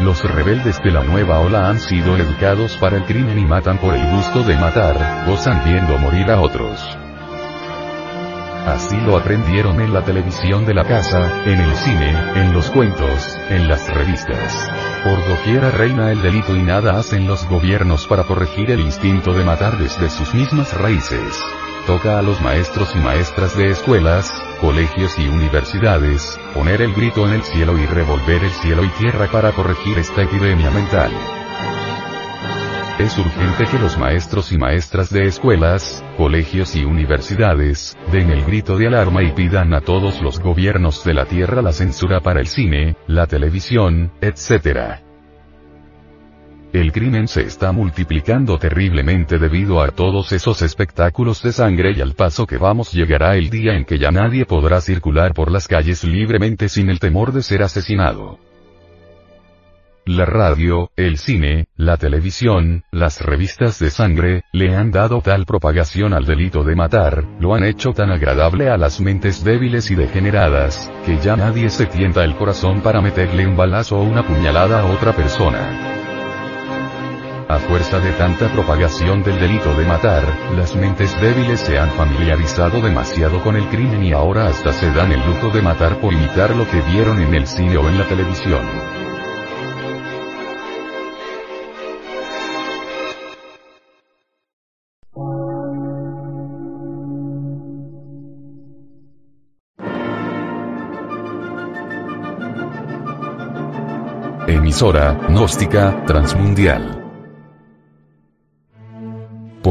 Los rebeldes de la nueva ola han sido educados para el crimen y matan por el gusto de matar, gozan viendo morir a otros. Así lo aprendieron en la televisión de la casa, en el cine, en los cuentos, en las revistas. Por doquiera reina el delito y nada hacen los gobiernos para corregir el instinto de matar desde sus mismas raíces. Toca a los maestros y maestras de escuelas, colegios y universidades, poner el grito en el cielo y revolver el cielo y tierra para corregir esta epidemia mental. Es urgente que los maestros y maestras de escuelas, colegios y universidades, den el grito de alarma y pidan a todos los gobiernos de la Tierra la censura para el cine, la televisión, etc. El crimen se está multiplicando terriblemente debido a todos esos espectáculos de sangre y al paso que vamos llegará el día en que ya nadie podrá circular por las calles libremente sin el temor de ser asesinado. La radio, el cine, la televisión, las revistas de sangre, le han dado tal propagación al delito de matar, lo han hecho tan agradable a las mentes débiles y degeneradas, que ya nadie se tienta el corazón para meterle un balazo o una puñalada a otra persona. A fuerza de tanta propagación del delito de matar, las mentes débiles se han familiarizado demasiado con el crimen y ahora hasta se dan el lujo de matar por imitar lo que vieron en el cine o en la televisión. Emisora, gnóstica, transmundial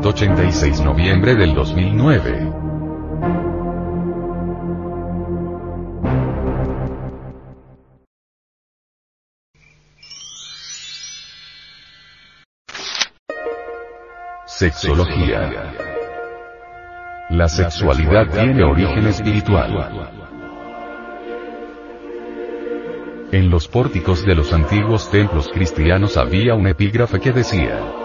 186 noviembre del 2009. Sexología. La sexualidad tiene origen espiritual. En los pórticos de los antiguos templos cristianos había un epígrafe que decía,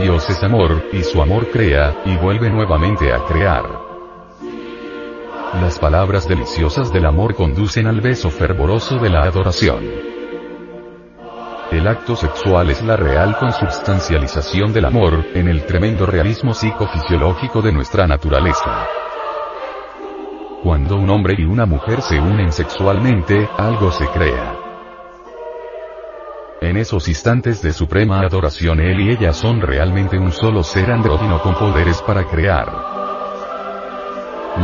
Dios es amor, y su amor crea, y vuelve nuevamente a crear. Las palabras deliciosas del amor conducen al beso fervoroso de la adoración. El acto sexual es la real consubstancialización del amor, en el tremendo realismo psicofisiológico de nuestra naturaleza. Cuando un hombre y una mujer se unen sexualmente, algo se crea. En esos instantes de suprema adoración él y ella son realmente un solo ser andrógino con poderes para crear.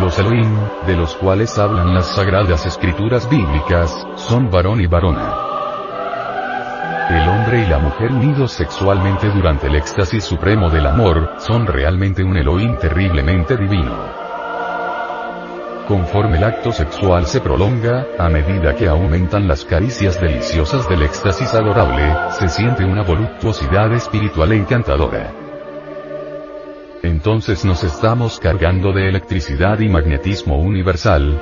Los Elohim, de los cuales hablan las sagradas escrituras bíblicas, son varón y varona. El hombre y la mujer unidos sexualmente durante el éxtasis supremo del amor, son realmente un Elohim terriblemente divino. Conforme el acto sexual se prolonga, a medida que aumentan las caricias deliciosas del éxtasis adorable, se siente una voluptuosidad espiritual encantadora. Entonces nos estamos cargando de electricidad y magnetismo universal.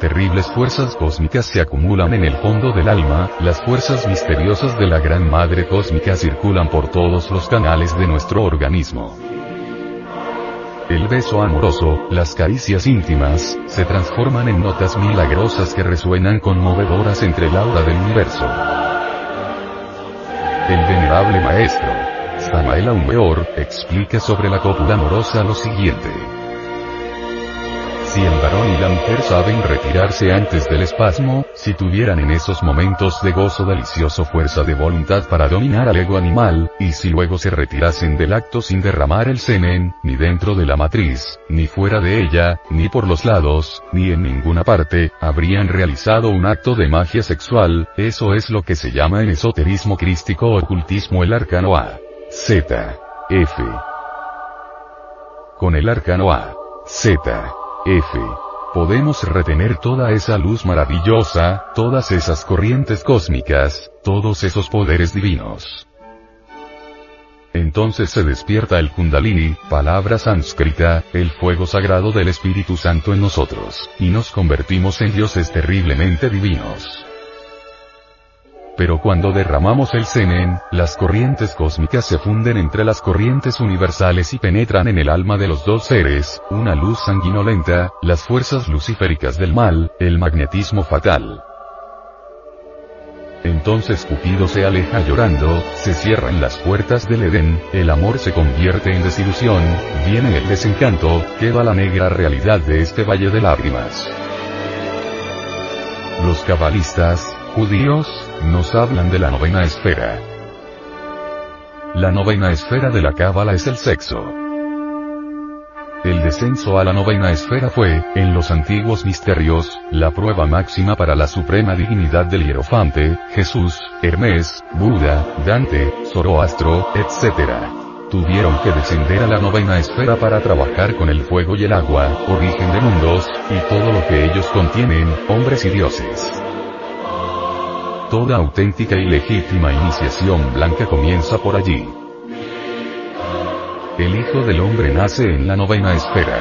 Terribles fuerzas cósmicas se acumulan en el fondo del alma, las fuerzas misteriosas de la Gran Madre Cósmica circulan por todos los canales de nuestro organismo. El beso amoroso, las caricias íntimas, se transforman en notas milagrosas que resuenan conmovedoras entre el aura del universo. El venerable maestro, Samael Aumeor, explica sobre la cópula amorosa lo siguiente. Si el varón y la mujer saben retirarse antes del espasmo, si tuvieran en esos momentos de gozo delicioso fuerza de voluntad para dominar al ego animal, y si luego se retirasen del acto sin derramar el semen, ni dentro de la matriz, ni fuera de ella, ni por los lados, ni en ninguna parte, habrían realizado un acto de magia sexual, eso es lo que se llama en esoterismo crístico ocultismo el arcano A. Z. F. Con el arcano A. Z. F. Podemos retener toda esa luz maravillosa, todas esas corrientes cósmicas, todos esos poderes divinos. Entonces se despierta el Kundalini, palabra sánscrita, el fuego sagrado del Espíritu Santo en nosotros, y nos convertimos en dioses terriblemente divinos. Pero cuando derramamos el semen, las corrientes cósmicas se funden entre las corrientes universales y penetran en el alma de los dos seres, una luz sanguinolenta, las fuerzas luciféricas del mal, el magnetismo fatal. Entonces Cupido se aleja llorando, se cierran las puertas del Edén, el amor se convierte en desilusión, viene el desencanto, queda la negra realidad de este valle de lágrimas. Los cabalistas, judíos, nos hablan de la novena esfera. La novena esfera de la cábala es el sexo. El descenso a la novena esfera fue, en los antiguos misterios, la prueba máxima para la suprema dignidad del hierofante, Jesús, Hermes, Buda, Dante, Zoroastro, etc. Tuvieron que descender a la novena esfera para trabajar con el fuego y el agua, origen de mundos, y todo lo que ellos contienen, hombres y dioses. Toda auténtica y legítima iniciación blanca comienza por allí. El Hijo del Hombre nace en la novena esfera.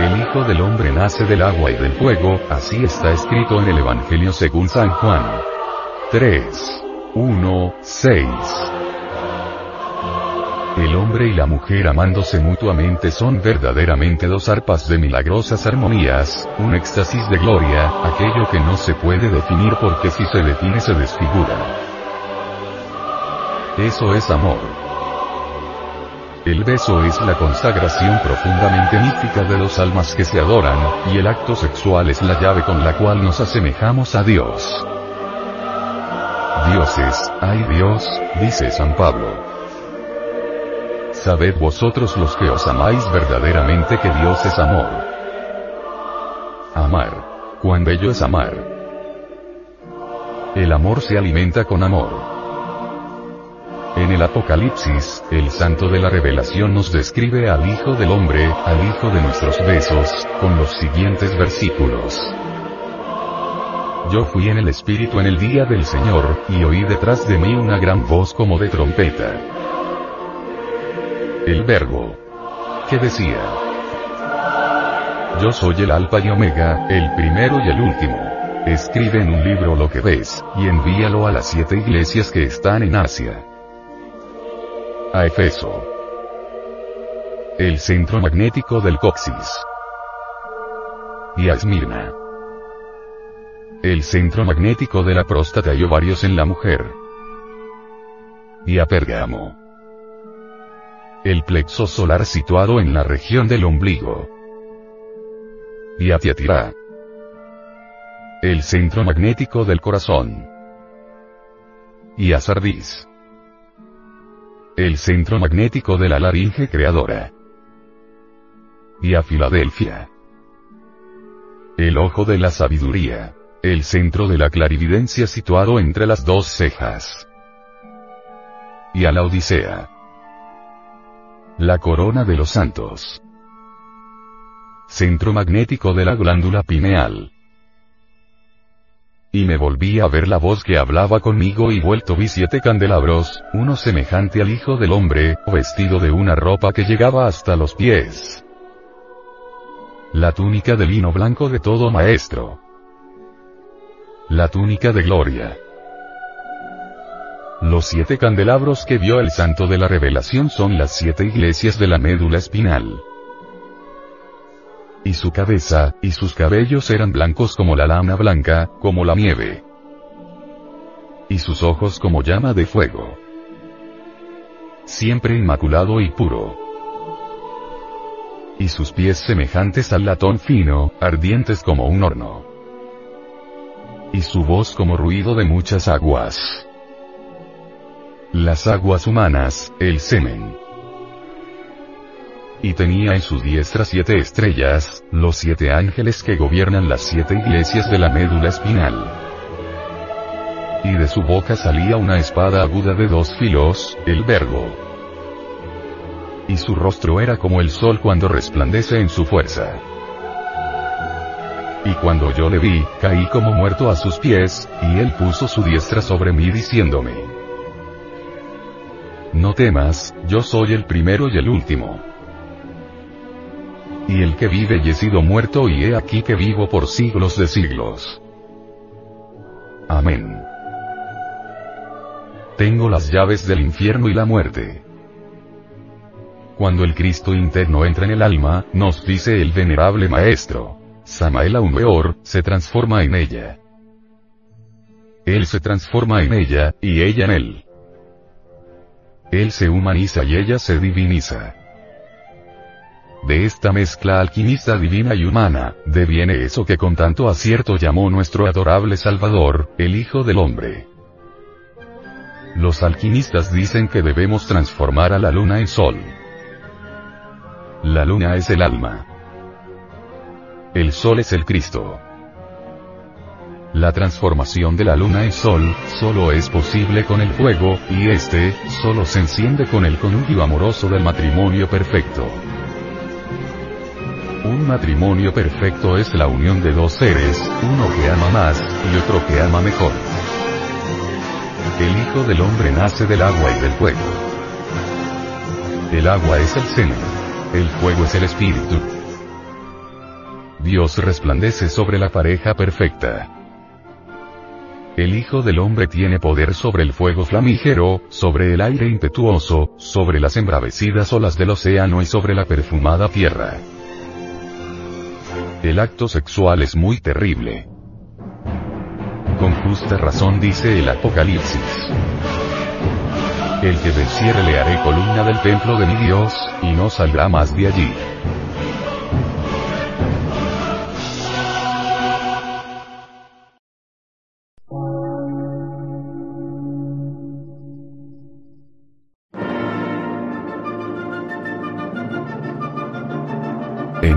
El Hijo del Hombre nace del agua y del fuego, así está escrito en el Evangelio según San Juan. 3. 1, 6. El hombre y la mujer amándose mutuamente son verdaderamente dos arpas de milagrosas armonías, un éxtasis de gloria, aquello que no se puede definir porque si se define se desfigura. Eso es amor. El beso es la consagración profundamente mística de dos almas que se adoran, y el acto sexual es la llave con la cual nos asemejamos a Dios. Dioses, ay Dios, dice San Pablo. Sabed vosotros los que os amáis verdaderamente que Dios es amor. Amar. Cuán bello es amar. El amor se alimenta con amor. En el Apocalipsis, el santo de la revelación nos describe al Hijo del Hombre, al Hijo de nuestros besos, con los siguientes versículos. Yo fui en el Espíritu en el día del Señor, y oí detrás de mí una gran voz como de trompeta. El verbo. ¿Qué decía? Yo soy el Alfa y Omega, el primero y el último. Escribe en un libro lo que ves, y envíalo a las siete iglesias que están en Asia a Efeso. El centro magnético del coxis. Y a Esmirna. El centro magnético de la próstata y ovarios en la mujer. Y a Pergamo. El plexo solar situado en la región del ombligo. Y a Tiatira. El centro magnético del corazón. Y a Sardis el centro magnético de la laringe creadora. Y a Filadelfia. El ojo de la sabiduría. El centro de la clarividencia situado entre las dos cejas. Y a la Odisea. La corona de los santos. Centro magnético de la glándula pineal y me volví a ver la voz que hablaba conmigo y vuelto vi siete candelabros, uno semejante al Hijo del Hombre, vestido de una ropa que llegaba hasta los pies. La túnica de lino blanco de todo maestro. La túnica de gloria. Los siete candelabros que vio el santo de la revelación son las siete iglesias de la médula espinal y su cabeza, y sus cabellos eran blancos como la lana blanca, como la nieve. Y sus ojos como llama de fuego. Siempre inmaculado y puro. Y sus pies semejantes al latón fino, ardientes como un horno. Y su voz como ruido de muchas aguas. Las aguas humanas, el semen y tenía en su diestra siete estrellas, los siete ángeles que gobiernan las siete iglesias de la médula espinal. Y de su boca salía una espada aguda de dos filos, el verbo. Y su rostro era como el sol cuando resplandece en su fuerza. Y cuando yo le vi, caí como muerto a sus pies, y él puso su diestra sobre mí diciéndome, No temas, yo soy el primero y el último y el que vive y he sido muerto y he aquí que vivo por siglos de siglos. Amén. Tengo las llaves del infierno y la muerte. Cuando el Cristo interno entra en el alma, nos dice el venerable Maestro, Samael Weor, se transforma en ella. Él se transforma en ella, y ella en él. Él se humaniza y ella se diviniza. De esta mezcla alquimista divina y humana, deviene eso que con tanto acierto llamó nuestro adorable Salvador, el Hijo del Hombre. Los alquimistas dicen que debemos transformar a la luna en sol. La luna es el alma. El sol es el Cristo. La transformación de la luna en sol, solo es posible con el fuego, y este, solo se enciende con el conugio amoroso del matrimonio perfecto. Un matrimonio perfecto es la unión de dos seres, uno que ama más, y otro que ama mejor. El Hijo del Hombre nace del agua y del fuego. El agua es el semen. El fuego es el espíritu. Dios resplandece sobre la pareja perfecta. El Hijo del Hombre tiene poder sobre el fuego flamígero, sobre el aire impetuoso, sobre las embravecidas olas del océano y sobre la perfumada tierra. El acto sexual es muy terrible. Con justa razón dice el Apocalipsis. El que venciere le haré columna del templo de mi Dios, y no saldrá más de allí.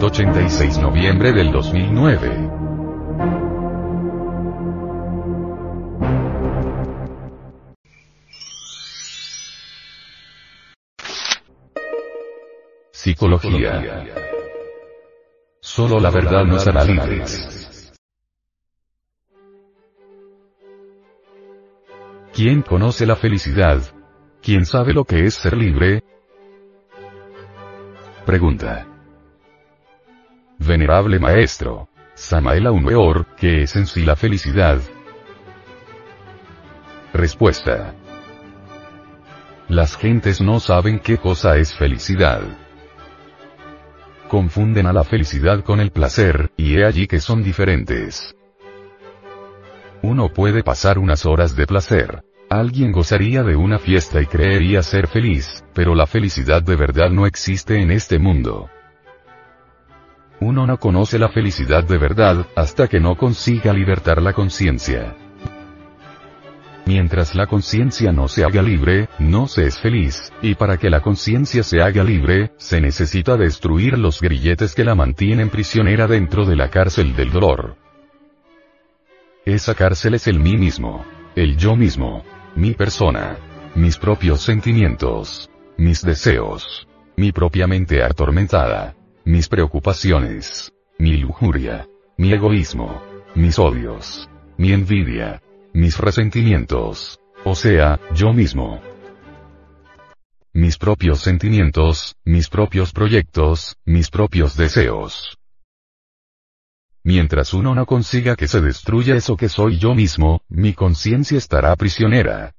186 noviembre del 2009. Psicología. Solo la verdad nos hará libres. ¿Quién conoce la felicidad? ¿Quién sabe lo que es ser libre? Pregunta. Venerable Maestro. Samael Weor, ¿qué es en sí la felicidad? Respuesta. Las gentes no saben qué cosa es felicidad. Confunden a la felicidad con el placer, y he allí que son diferentes. Uno puede pasar unas horas de placer, Alguien gozaría de una fiesta y creería ser feliz, pero la felicidad de verdad no existe en este mundo. Uno no conoce la felicidad de verdad, hasta que no consiga libertar la conciencia. Mientras la conciencia no se haga libre, no se es feliz, y para que la conciencia se haga libre, se necesita destruir los grilletes que la mantienen prisionera dentro de la cárcel del dolor. Esa cárcel es el mí mismo. El yo mismo mi persona, mis propios sentimientos, mis deseos, mi propia mente atormentada, mis preocupaciones, mi lujuria, mi egoísmo, mis odios, mi envidia, mis resentimientos, o sea, yo mismo. Mis propios sentimientos, mis propios proyectos, mis propios deseos. Mientras uno no consiga que se destruya eso que soy yo mismo, mi conciencia estará prisionera.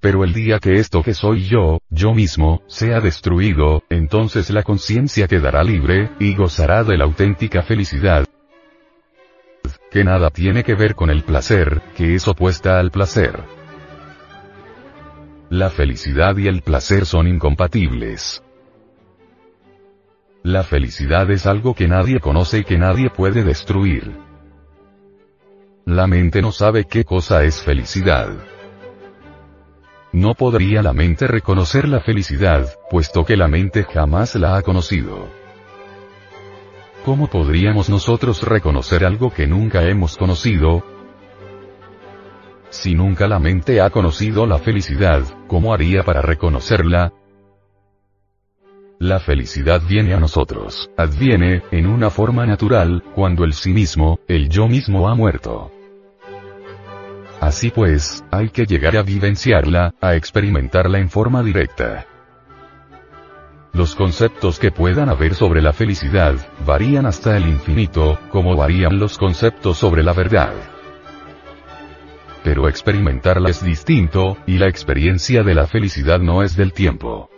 Pero el día que esto que soy yo, yo mismo, sea destruido, entonces la conciencia quedará libre, y gozará de la auténtica felicidad. Que nada tiene que ver con el placer, que es opuesta al placer. La felicidad y el placer son incompatibles. La felicidad es algo que nadie conoce y que nadie puede destruir. La mente no sabe qué cosa es felicidad. No podría la mente reconocer la felicidad, puesto que la mente jamás la ha conocido. ¿Cómo podríamos nosotros reconocer algo que nunca hemos conocido? Si nunca la mente ha conocido la felicidad, ¿cómo haría para reconocerla? La felicidad viene a nosotros, adviene, en una forma natural, cuando el sí mismo, el yo mismo ha muerto. Así pues, hay que llegar a vivenciarla, a experimentarla en forma directa. Los conceptos que puedan haber sobre la felicidad, varían hasta el infinito, como varían los conceptos sobre la verdad. Pero experimentarla es distinto, y la experiencia de la felicidad no es del tiempo.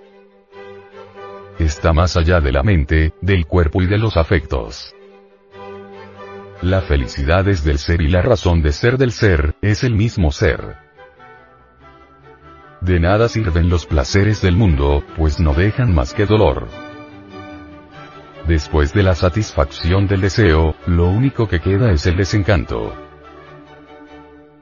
Está más allá de la mente, del cuerpo y de los afectos. La felicidad es del ser y la razón de ser del ser, es el mismo ser. De nada sirven los placeres del mundo, pues no dejan más que dolor. Después de la satisfacción del deseo, lo único que queda es el desencanto.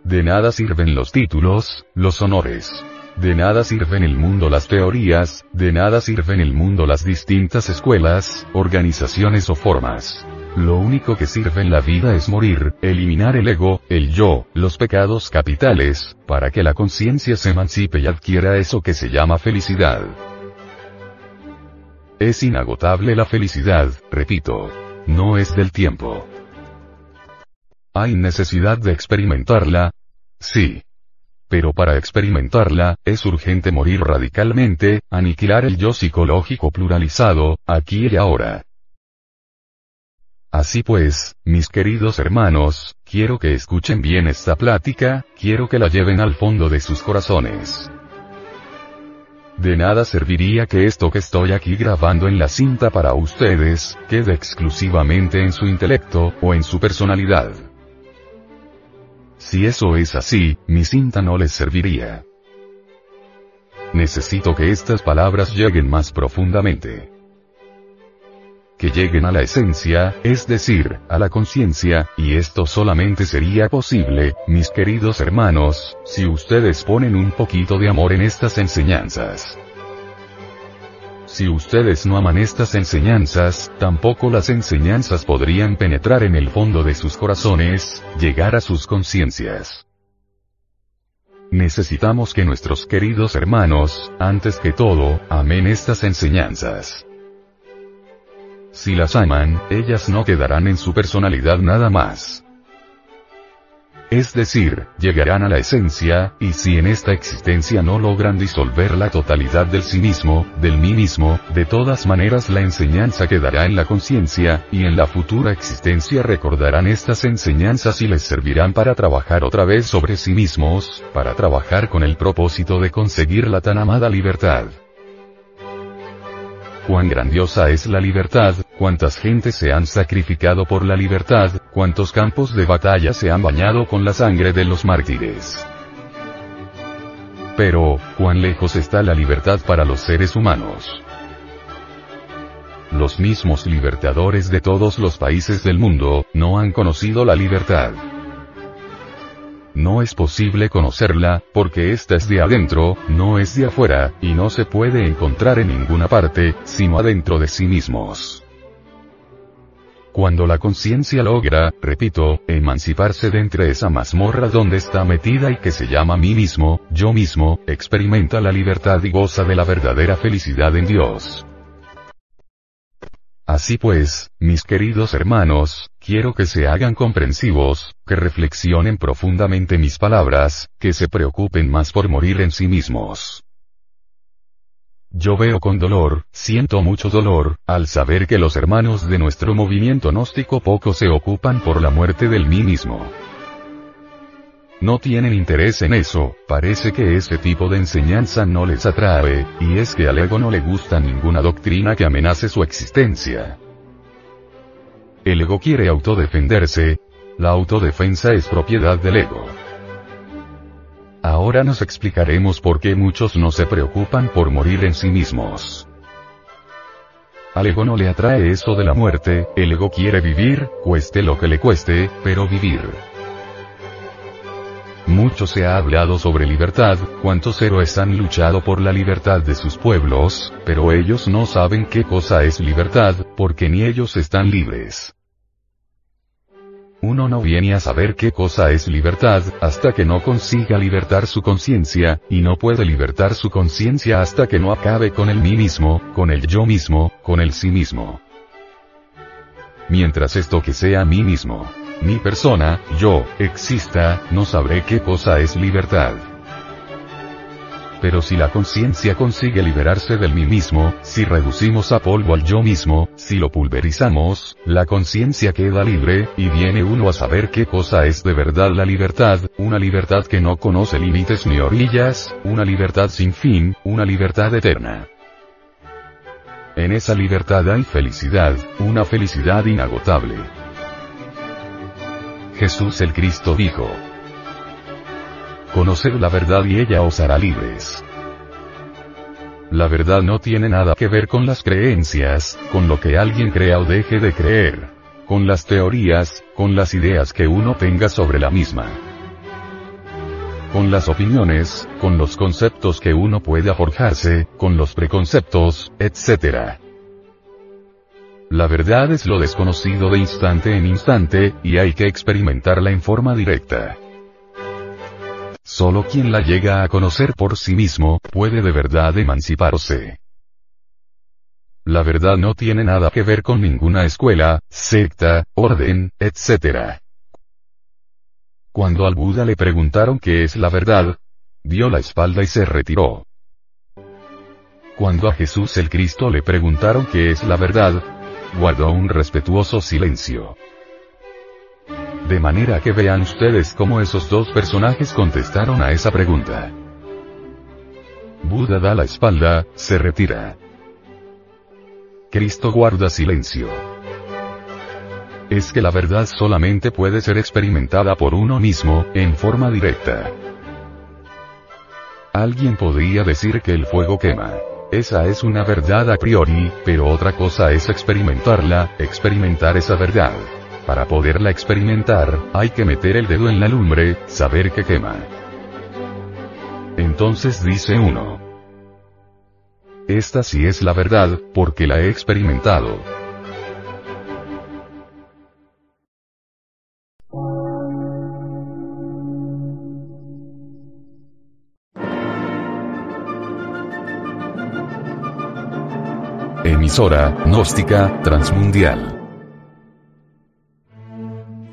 De nada sirven los títulos, los honores. De nada sirven el mundo las teorías, de nada sirven el mundo las distintas escuelas, organizaciones o formas. Lo único que sirve en la vida es morir, eliminar el ego, el yo, los pecados capitales, para que la conciencia se emancipe y adquiera eso que se llama felicidad. Es inagotable la felicidad, repito. No es del tiempo. ¿Hay necesidad de experimentarla? Sí. Pero para experimentarla, es urgente morir radicalmente, aniquilar el yo psicológico pluralizado, aquí y ahora. Así pues, mis queridos hermanos, quiero que escuchen bien esta plática, quiero que la lleven al fondo de sus corazones. De nada serviría que esto que estoy aquí grabando en la cinta para ustedes, quede exclusivamente en su intelecto, o en su personalidad. Si eso es así, mi cinta no les serviría. Necesito que estas palabras lleguen más profundamente que lleguen a la esencia, es decir, a la conciencia, y esto solamente sería posible, mis queridos hermanos, si ustedes ponen un poquito de amor en estas enseñanzas. Si ustedes no aman estas enseñanzas, tampoco las enseñanzas podrían penetrar en el fondo de sus corazones, llegar a sus conciencias. Necesitamos que nuestros queridos hermanos, antes que todo, amen estas enseñanzas. Si las aman, ellas no quedarán en su personalidad nada más. Es decir, llegarán a la esencia, y si en esta existencia no logran disolver la totalidad del sí mismo, del mí mismo, de todas maneras la enseñanza quedará en la conciencia, y en la futura existencia recordarán estas enseñanzas y les servirán para trabajar otra vez sobre sí mismos, para trabajar con el propósito de conseguir la tan amada libertad cuán grandiosa es la libertad, cuántas gentes se han sacrificado por la libertad, cuántos campos de batalla se han bañado con la sangre de los mártires. Pero, cuán lejos está la libertad para los seres humanos. Los mismos libertadores de todos los países del mundo, no han conocido la libertad. No es posible conocerla, porque ésta es de adentro, no es de afuera, y no se puede encontrar en ninguna parte, sino adentro de sí mismos. Cuando la conciencia logra, repito, emanciparse de entre esa mazmorra donde está metida y que se llama mí mismo, yo mismo, experimenta la libertad y goza de la verdadera felicidad en Dios. Así pues, mis queridos hermanos, quiero que se hagan comprensivos, que reflexionen profundamente mis palabras, que se preocupen más por morir en sí mismos. Yo veo con dolor, siento mucho dolor, al saber que los hermanos de nuestro movimiento gnóstico poco se ocupan por la muerte del mí mismo. No tienen interés en eso, parece que ese tipo de enseñanza no les atrae, y es que al ego no le gusta ninguna doctrina que amenace su existencia. El ego quiere autodefenderse, la autodefensa es propiedad del ego. Ahora nos explicaremos por qué muchos no se preocupan por morir en sí mismos. Al ego no le atrae eso de la muerte, el ego quiere vivir, cueste lo que le cueste, pero vivir. Mucho se ha hablado sobre libertad, cuántos héroes han luchado por la libertad de sus pueblos, pero ellos no saben qué cosa es libertad, porque ni ellos están libres. Uno no viene a saber qué cosa es libertad, hasta que no consiga libertar su conciencia, y no puede libertar su conciencia hasta que no acabe con el mí mismo, con el yo mismo, con el sí mismo. Mientras esto que sea mí mismo, mi persona, yo, exista, no sabré qué cosa es libertad. Pero si la conciencia consigue liberarse del mí mismo, si reducimos a polvo al yo mismo, si lo pulverizamos, la conciencia queda libre, y viene uno a saber qué cosa es de verdad la libertad, una libertad que no conoce límites ni orillas, una libertad sin fin, una libertad eterna. En esa libertad hay felicidad, una felicidad inagotable. Jesús el Cristo dijo, Conoced la verdad y ella os hará libres. La verdad no tiene nada que ver con las creencias, con lo que alguien crea o deje de creer. Con las teorías, con las ideas que uno tenga sobre la misma. Con las opiniones, con los conceptos que uno pueda forjarse, con los preconceptos, etc. La verdad es lo desconocido de instante en instante, y hay que experimentarla en forma directa. Solo quien la llega a conocer por sí mismo, puede de verdad emanciparse. La verdad no tiene nada que ver con ninguna escuela, secta, orden, etc. Cuando al Buda le preguntaron qué es la verdad, dio la espalda y se retiró. Cuando a Jesús el Cristo le preguntaron qué es la verdad, guardó un respetuoso silencio. De manera que vean ustedes cómo esos dos personajes contestaron a esa pregunta. Buda da la espalda, se retira. Cristo guarda silencio. Es que la verdad solamente puede ser experimentada por uno mismo, en forma directa. Alguien podría decir que el fuego quema. Esa es una verdad a priori, pero otra cosa es experimentarla, experimentar esa verdad. Para poderla experimentar, hay que meter el dedo en la lumbre, saber que quema. Entonces dice uno. Esta sí es la verdad, porque la he experimentado. Emisora, gnóstica, transmundial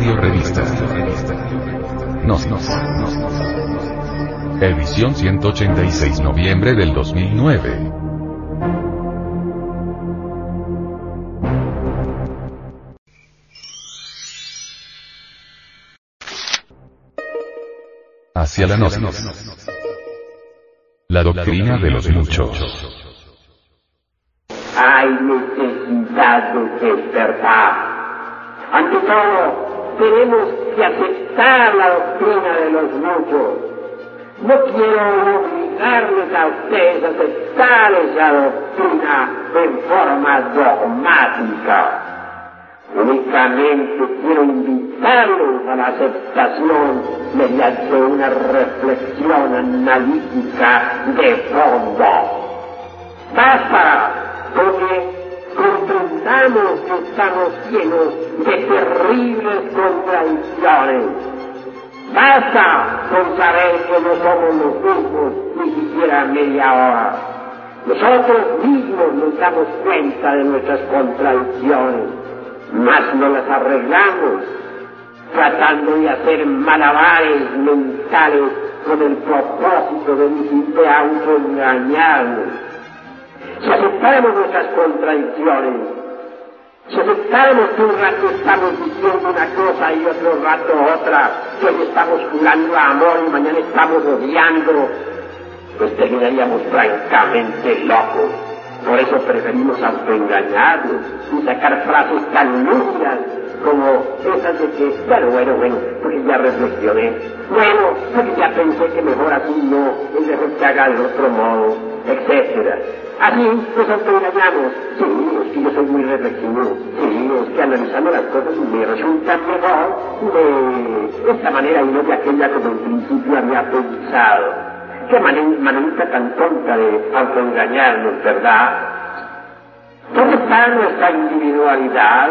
Audio Revista. Nos, nos, nos, nos. Edición 186 noviembre del 2009. Hacia la noche. La doctrina de los muchos. Hay necesidad de despertar. Ante todo, tenemos que aceptar la doctrina de los muchos. No quiero obligarles a ustedes a aceptar esa doctrina en forma dogmática. Únicamente quiero invitarlos a la aceptación mediante una reflexión analítica de fondo. Basta que estamos llenos de terribles contradicciones. Basta con saber que no somos los mismos ni siquiera media hora. Nosotros mismos nos damos cuenta de nuestras contradicciones, mas no las arreglamos tratando de hacer malabares mentales con el propósito de, de autoengañarnos si aceptáramos nuestras contradicciones, si aceptáramos que un rato estamos diciendo una cosa y otro rato otra, que hoy estamos jurando amor y mañana estamos odiando, pues terminaríamos francamente locos. Por eso preferimos autoengañarnos y sacar frases tan lúcidas como esas de que, bueno, bueno, bueno, porque ya reflexioné, bueno, porque ya pensé que mejor así no, es mejor que haga de otro modo, etcétera. Así nos autoengañamos. Sí, es que yo soy muy reflexivo. Sí, es que analizando las cosas me resulta mejor de esta manera y no de aquella como en principio había pensado. Qué manera tan tonta de autoengañarnos, ¿verdad? ¿Dónde está nuestra individualidad?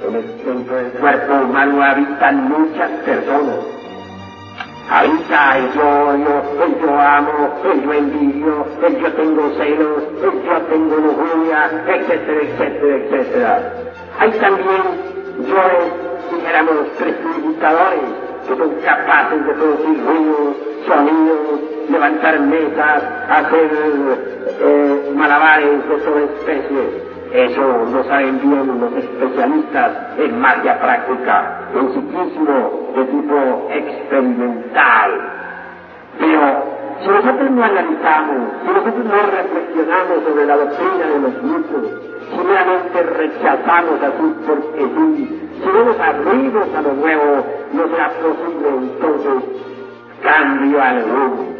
centro del cuerpo humano habitan muchas personas. Habita el yo, yo, el yo amo, el yo envidio, el yo tengo celos, el yo tengo lujuria, etcétera, etcétera, etcétera. Hay también yoes, dijéramos, precipitadores, que son capaces de producir ruidos, sonidos, levantar mesas, hacer eh, malabares de toda especie. Eso lo saben bien los especialistas en magia práctica, en psiquismo de tipo experimental. Pero si nosotros no analizamos, si nosotros no reflexionamos sobre la doctrina de los mitos, si meramente rechazamos así porque sí, si no nos abrimos a lo nuevo, no será posible entonces cambio alguno.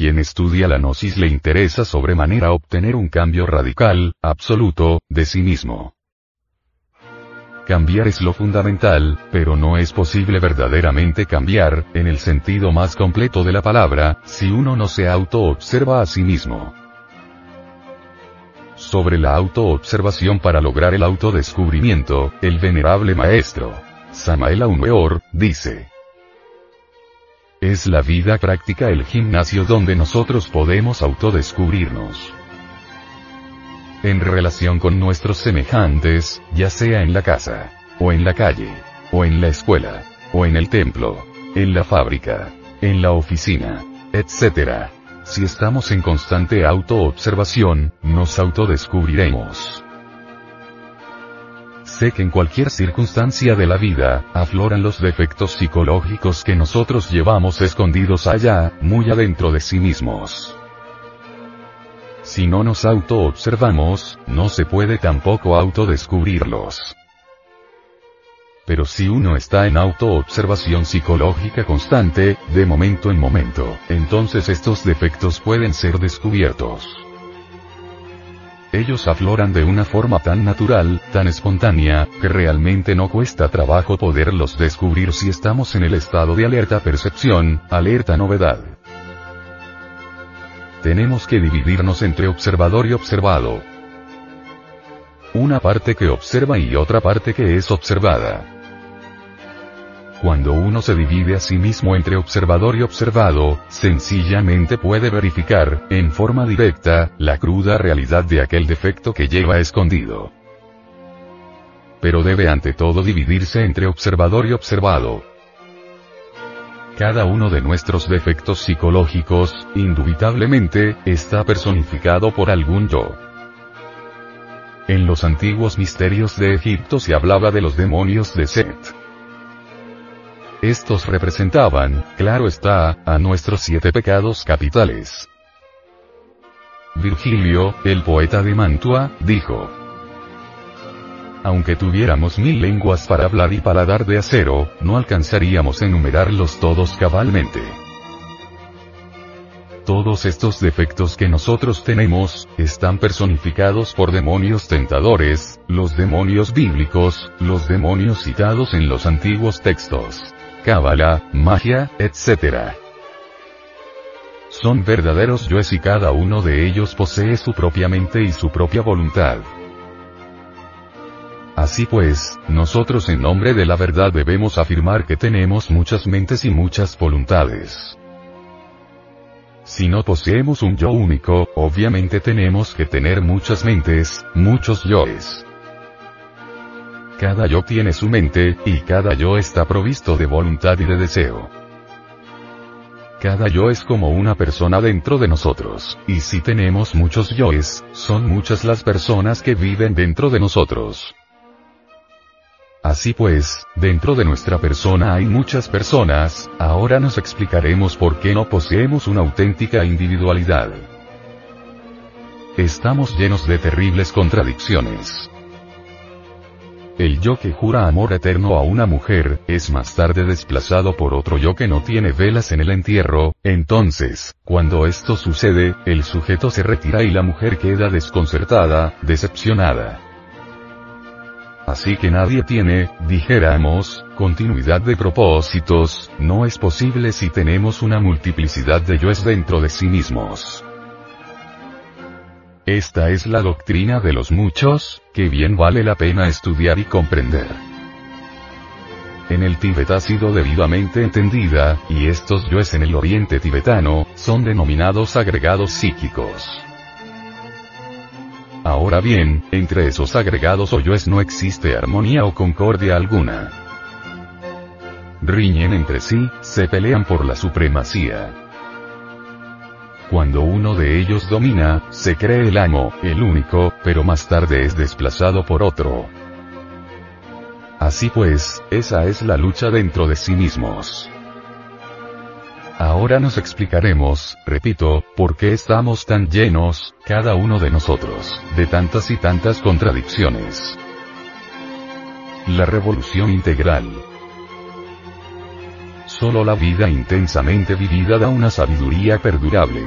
quien estudia la gnosis le interesa sobremanera obtener un cambio radical, absoluto, de sí mismo. Cambiar es lo fundamental, pero no es posible verdaderamente cambiar, en el sentido más completo de la palabra, si uno no se autoobserva a sí mismo. Sobre la autoobservación para lograr el autodescubrimiento, el venerable maestro, Samael Aumeor, dice, es la vida práctica el gimnasio donde nosotros podemos autodescubrirnos. En relación con nuestros semejantes, ya sea en la casa, o en la calle, o en la escuela, o en el templo, en la fábrica, en la oficina, etc. Si estamos en constante autoobservación, nos autodescubriremos. Sé que en cualquier circunstancia de la vida, afloran los defectos psicológicos que nosotros llevamos escondidos allá, muy adentro de sí mismos. Si no nos auto-observamos, no se puede tampoco autodescubrirlos. Pero si uno está en auto-observación psicológica constante, de momento en momento, entonces estos defectos pueden ser descubiertos. Ellos afloran de una forma tan natural, tan espontánea, que realmente no cuesta trabajo poderlos descubrir si estamos en el estado de alerta percepción, alerta novedad. Tenemos que dividirnos entre observador y observado. Una parte que observa y otra parte que es observada. Cuando uno se divide a sí mismo entre observador y observado, sencillamente puede verificar, en forma directa, la cruda realidad de aquel defecto que lleva escondido. Pero debe ante todo dividirse entre observador y observado. Cada uno de nuestros defectos psicológicos, indubitablemente, está personificado por algún yo. En los antiguos misterios de Egipto se hablaba de los demonios de Set. Estos representaban, claro está, a nuestros siete pecados capitales. Virgilio, el poeta de Mantua, dijo, aunque tuviéramos mil lenguas para hablar y paladar de acero, no alcanzaríamos a enumerarlos todos cabalmente. Todos estos defectos que nosotros tenemos, están personificados por demonios tentadores, los demonios bíblicos, los demonios citados en los antiguos textos cábala, magia, etc. Son verdaderos yoes y cada uno de ellos posee su propia mente y su propia voluntad. Así pues, nosotros en nombre de la verdad debemos afirmar que tenemos muchas mentes y muchas voluntades. Si no poseemos un yo único, obviamente tenemos que tener muchas mentes, muchos yoes. Cada yo tiene su mente, y cada yo está provisto de voluntad y de deseo. Cada yo es como una persona dentro de nosotros, y si tenemos muchos yoes, son muchas las personas que viven dentro de nosotros. Así pues, dentro de nuestra persona hay muchas personas, ahora nos explicaremos por qué no poseemos una auténtica individualidad. Estamos llenos de terribles contradicciones. El yo que jura amor eterno a una mujer, es más tarde desplazado por otro yo que no tiene velas en el entierro, entonces, cuando esto sucede, el sujeto se retira y la mujer queda desconcertada, decepcionada. Así que nadie tiene, dijéramos, continuidad de propósitos, no es posible si tenemos una multiplicidad de yoes dentro de sí mismos. Esta es la doctrina de los muchos, que bien vale la pena estudiar y comprender. En el Tíbet ha sido debidamente entendida, y estos yoes en el oriente tibetano, son denominados agregados psíquicos. Ahora bien, entre esos agregados o yoes no existe armonía o concordia alguna. Riñen entre sí, se pelean por la supremacía. Cuando uno de ellos domina, se cree el amo, el único, pero más tarde es desplazado por otro. Así pues, esa es la lucha dentro de sí mismos. Ahora nos explicaremos, repito, por qué estamos tan llenos, cada uno de nosotros, de tantas y tantas contradicciones. La revolución integral. Solo la vida intensamente vivida da una sabiduría perdurable.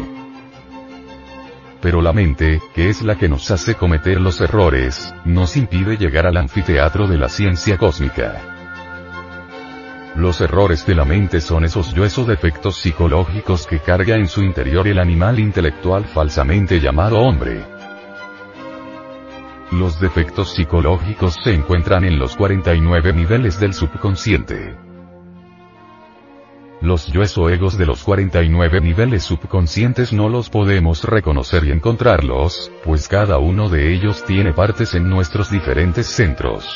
Pero la mente, que es la que nos hace cometer los errores, nos impide llegar al anfiteatro de la ciencia cósmica. Los errores de la mente son esos yoes o defectos psicológicos que carga en su interior el animal intelectual falsamente llamado hombre. Los defectos psicológicos se encuentran en los 49 niveles del subconsciente. Los yoes o egos de los 49 niveles subconscientes no los podemos reconocer y encontrarlos, pues cada uno de ellos tiene partes en nuestros diferentes centros.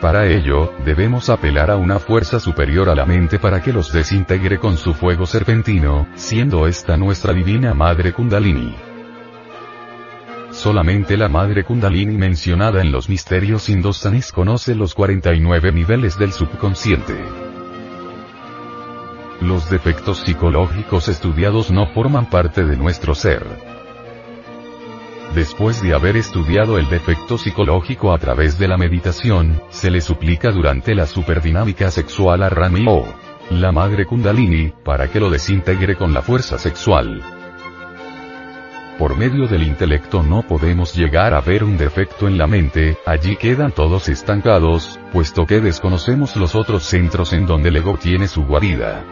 Para ello, debemos apelar a una fuerza superior a la mente para que los desintegre con su fuego serpentino, siendo esta nuestra divina madre Kundalini. Solamente la madre Kundalini mencionada en los misterios indostanes conoce los 49 niveles del subconsciente. Los defectos psicológicos estudiados no forman parte de nuestro ser. Después de haber estudiado el defecto psicológico a través de la meditación, se le suplica durante la superdinámica sexual a Rami o la madre Kundalini, para que lo desintegre con la fuerza sexual. Por medio del intelecto no podemos llegar a ver un defecto en la mente, allí quedan todos estancados, puesto que desconocemos los otros centros en donde el ego tiene su guarida.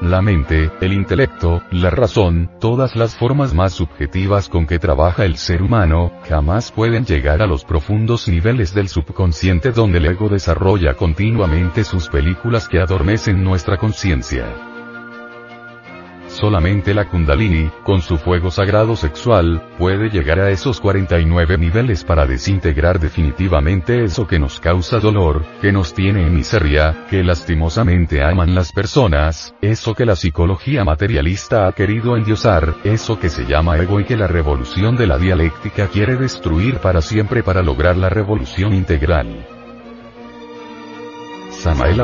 La mente, el intelecto, la razón, todas las formas más subjetivas con que trabaja el ser humano, jamás pueden llegar a los profundos niveles del subconsciente donde el ego desarrolla continuamente sus películas que adormecen nuestra conciencia. Solamente la kundalini, con su fuego sagrado sexual, puede llegar a esos 49 niveles para desintegrar definitivamente eso que nos causa dolor, que nos tiene en miseria, que lastimosamente aman las personas, eso que la psicología materialista ha querido endiosar, eso que se llama ego y que la revolución de la dialéctica quiere destruir para siempre para lograr la revolución integral. Samael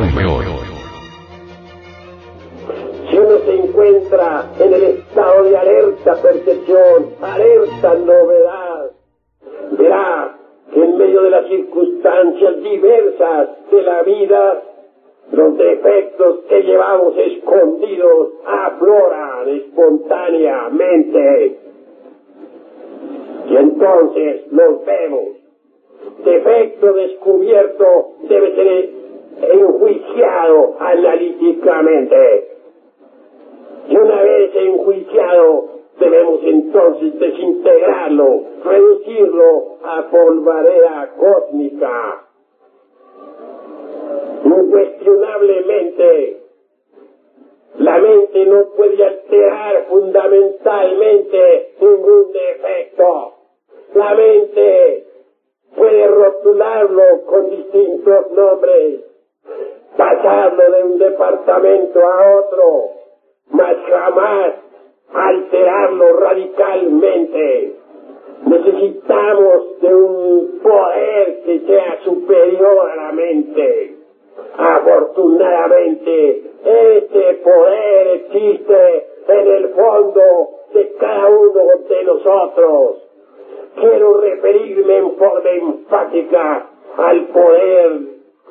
en el estado de alerta percepción, alerta novedad, verá que en medio de las circunstancias diversas de la vida, los defectos que llevamos escondidos afloran espontáneamente. Y entonces los vemos. Defecto descubierto debe ser enjuiciado analíticamente y una vez enjuiciado, debemos entonces desintegrarlo, reducirlo a polvareda cósmica. Incuestionablemente, la mente no puede alterar fundamentalmente ningún defecto. La mente puede rotularlo con distintos nombres, pasarlo de un departamento a otro, mas jamás alterarlo radicalmente. Necesitamos de un poder que sea superior a la mente. Afortunadamente, este poder existe en el fondo de cada uno de nosotros. Quiero referirme en forma enfática al poder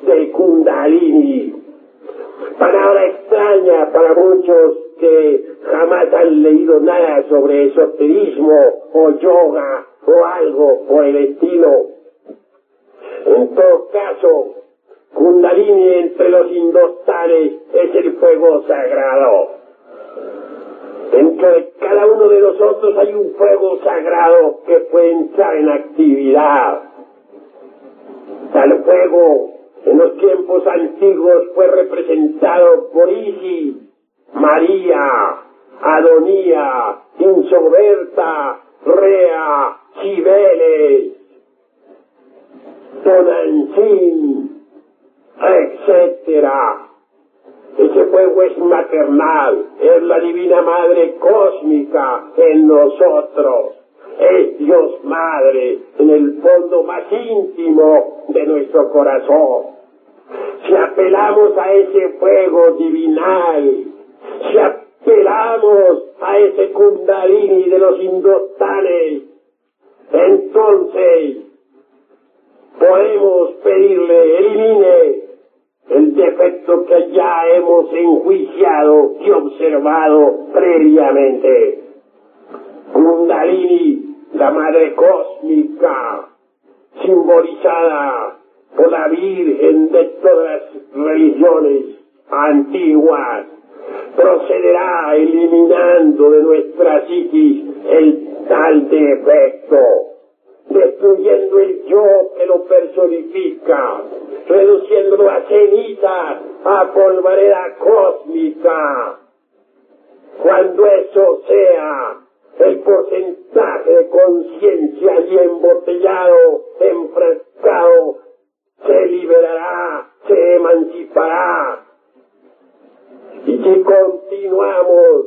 de Kundalini. Palabra extraña para muchos que jamás han leído nada sobre esoterismo o yoga o algo por el estilo. En todo caso, Kundalini entre los indostanes es el fuego sagrado. Dentro de cada uno de nosotros hay un fuego sagrado que puede entrar en actividad. Tal fuego en los tiempos antiguos fue representado por Isis, María, Adonía, Insoberta, Rea, Cibeles, Tonantzin, etc. Ese fuego es maternal, es la divina madre cósmica en nosotros. Es Dios Madre en el fondo más íntimo de nuestro corazón. Si apelamos a ese fuego divinal, si apelamos a ese kundalini de los indostanes, entonces podemos pedirle elimine el defecto que ya hemos enjuiciado y observado previamente. Kundalini, la madre cósmica, simbolizada por la Virgen de todas las religiones antiguas, procederá eliminando de nuestra psiquis el tal defecto, destruyendo el yo que lo personifica, reduciéndolo a ceniza, a polvareda cósmica. Cuando eso sea, el porcentaje de conciencia y embotellado, enfrascado, se liberará, se emancipará, y si continuamos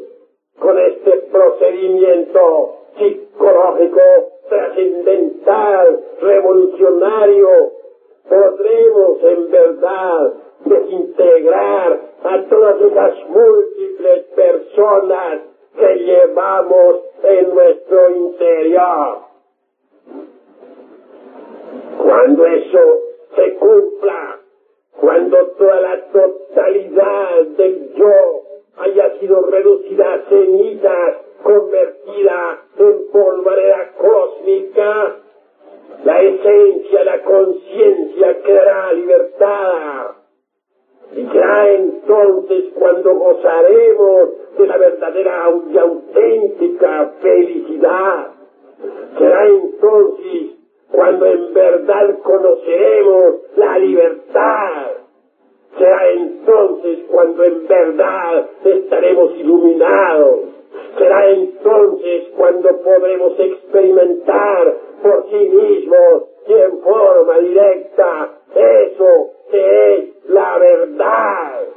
con este procedimiento, psicológico, trascendental, revolucionario, podremos en verdad desintegrar a todas esas múltiples personas que llevamos en nuestro interior. Cuando eso se cumpla, cuando toda la totalidad del yo haya sido reducida a cenizas, convertida en polvareda cósmica, la esencia, la conciencia quedará libertada. Y será entonces cuando gozaremos de la verdadera y auténtica felicidad. Será entonces cuando en verdad conoceremos la libertad. Será entonces cuando en verdad estaremos iluminados. Será entonces cuando podremos experimentar por sí mismos y en forma directa eso que es la verdad.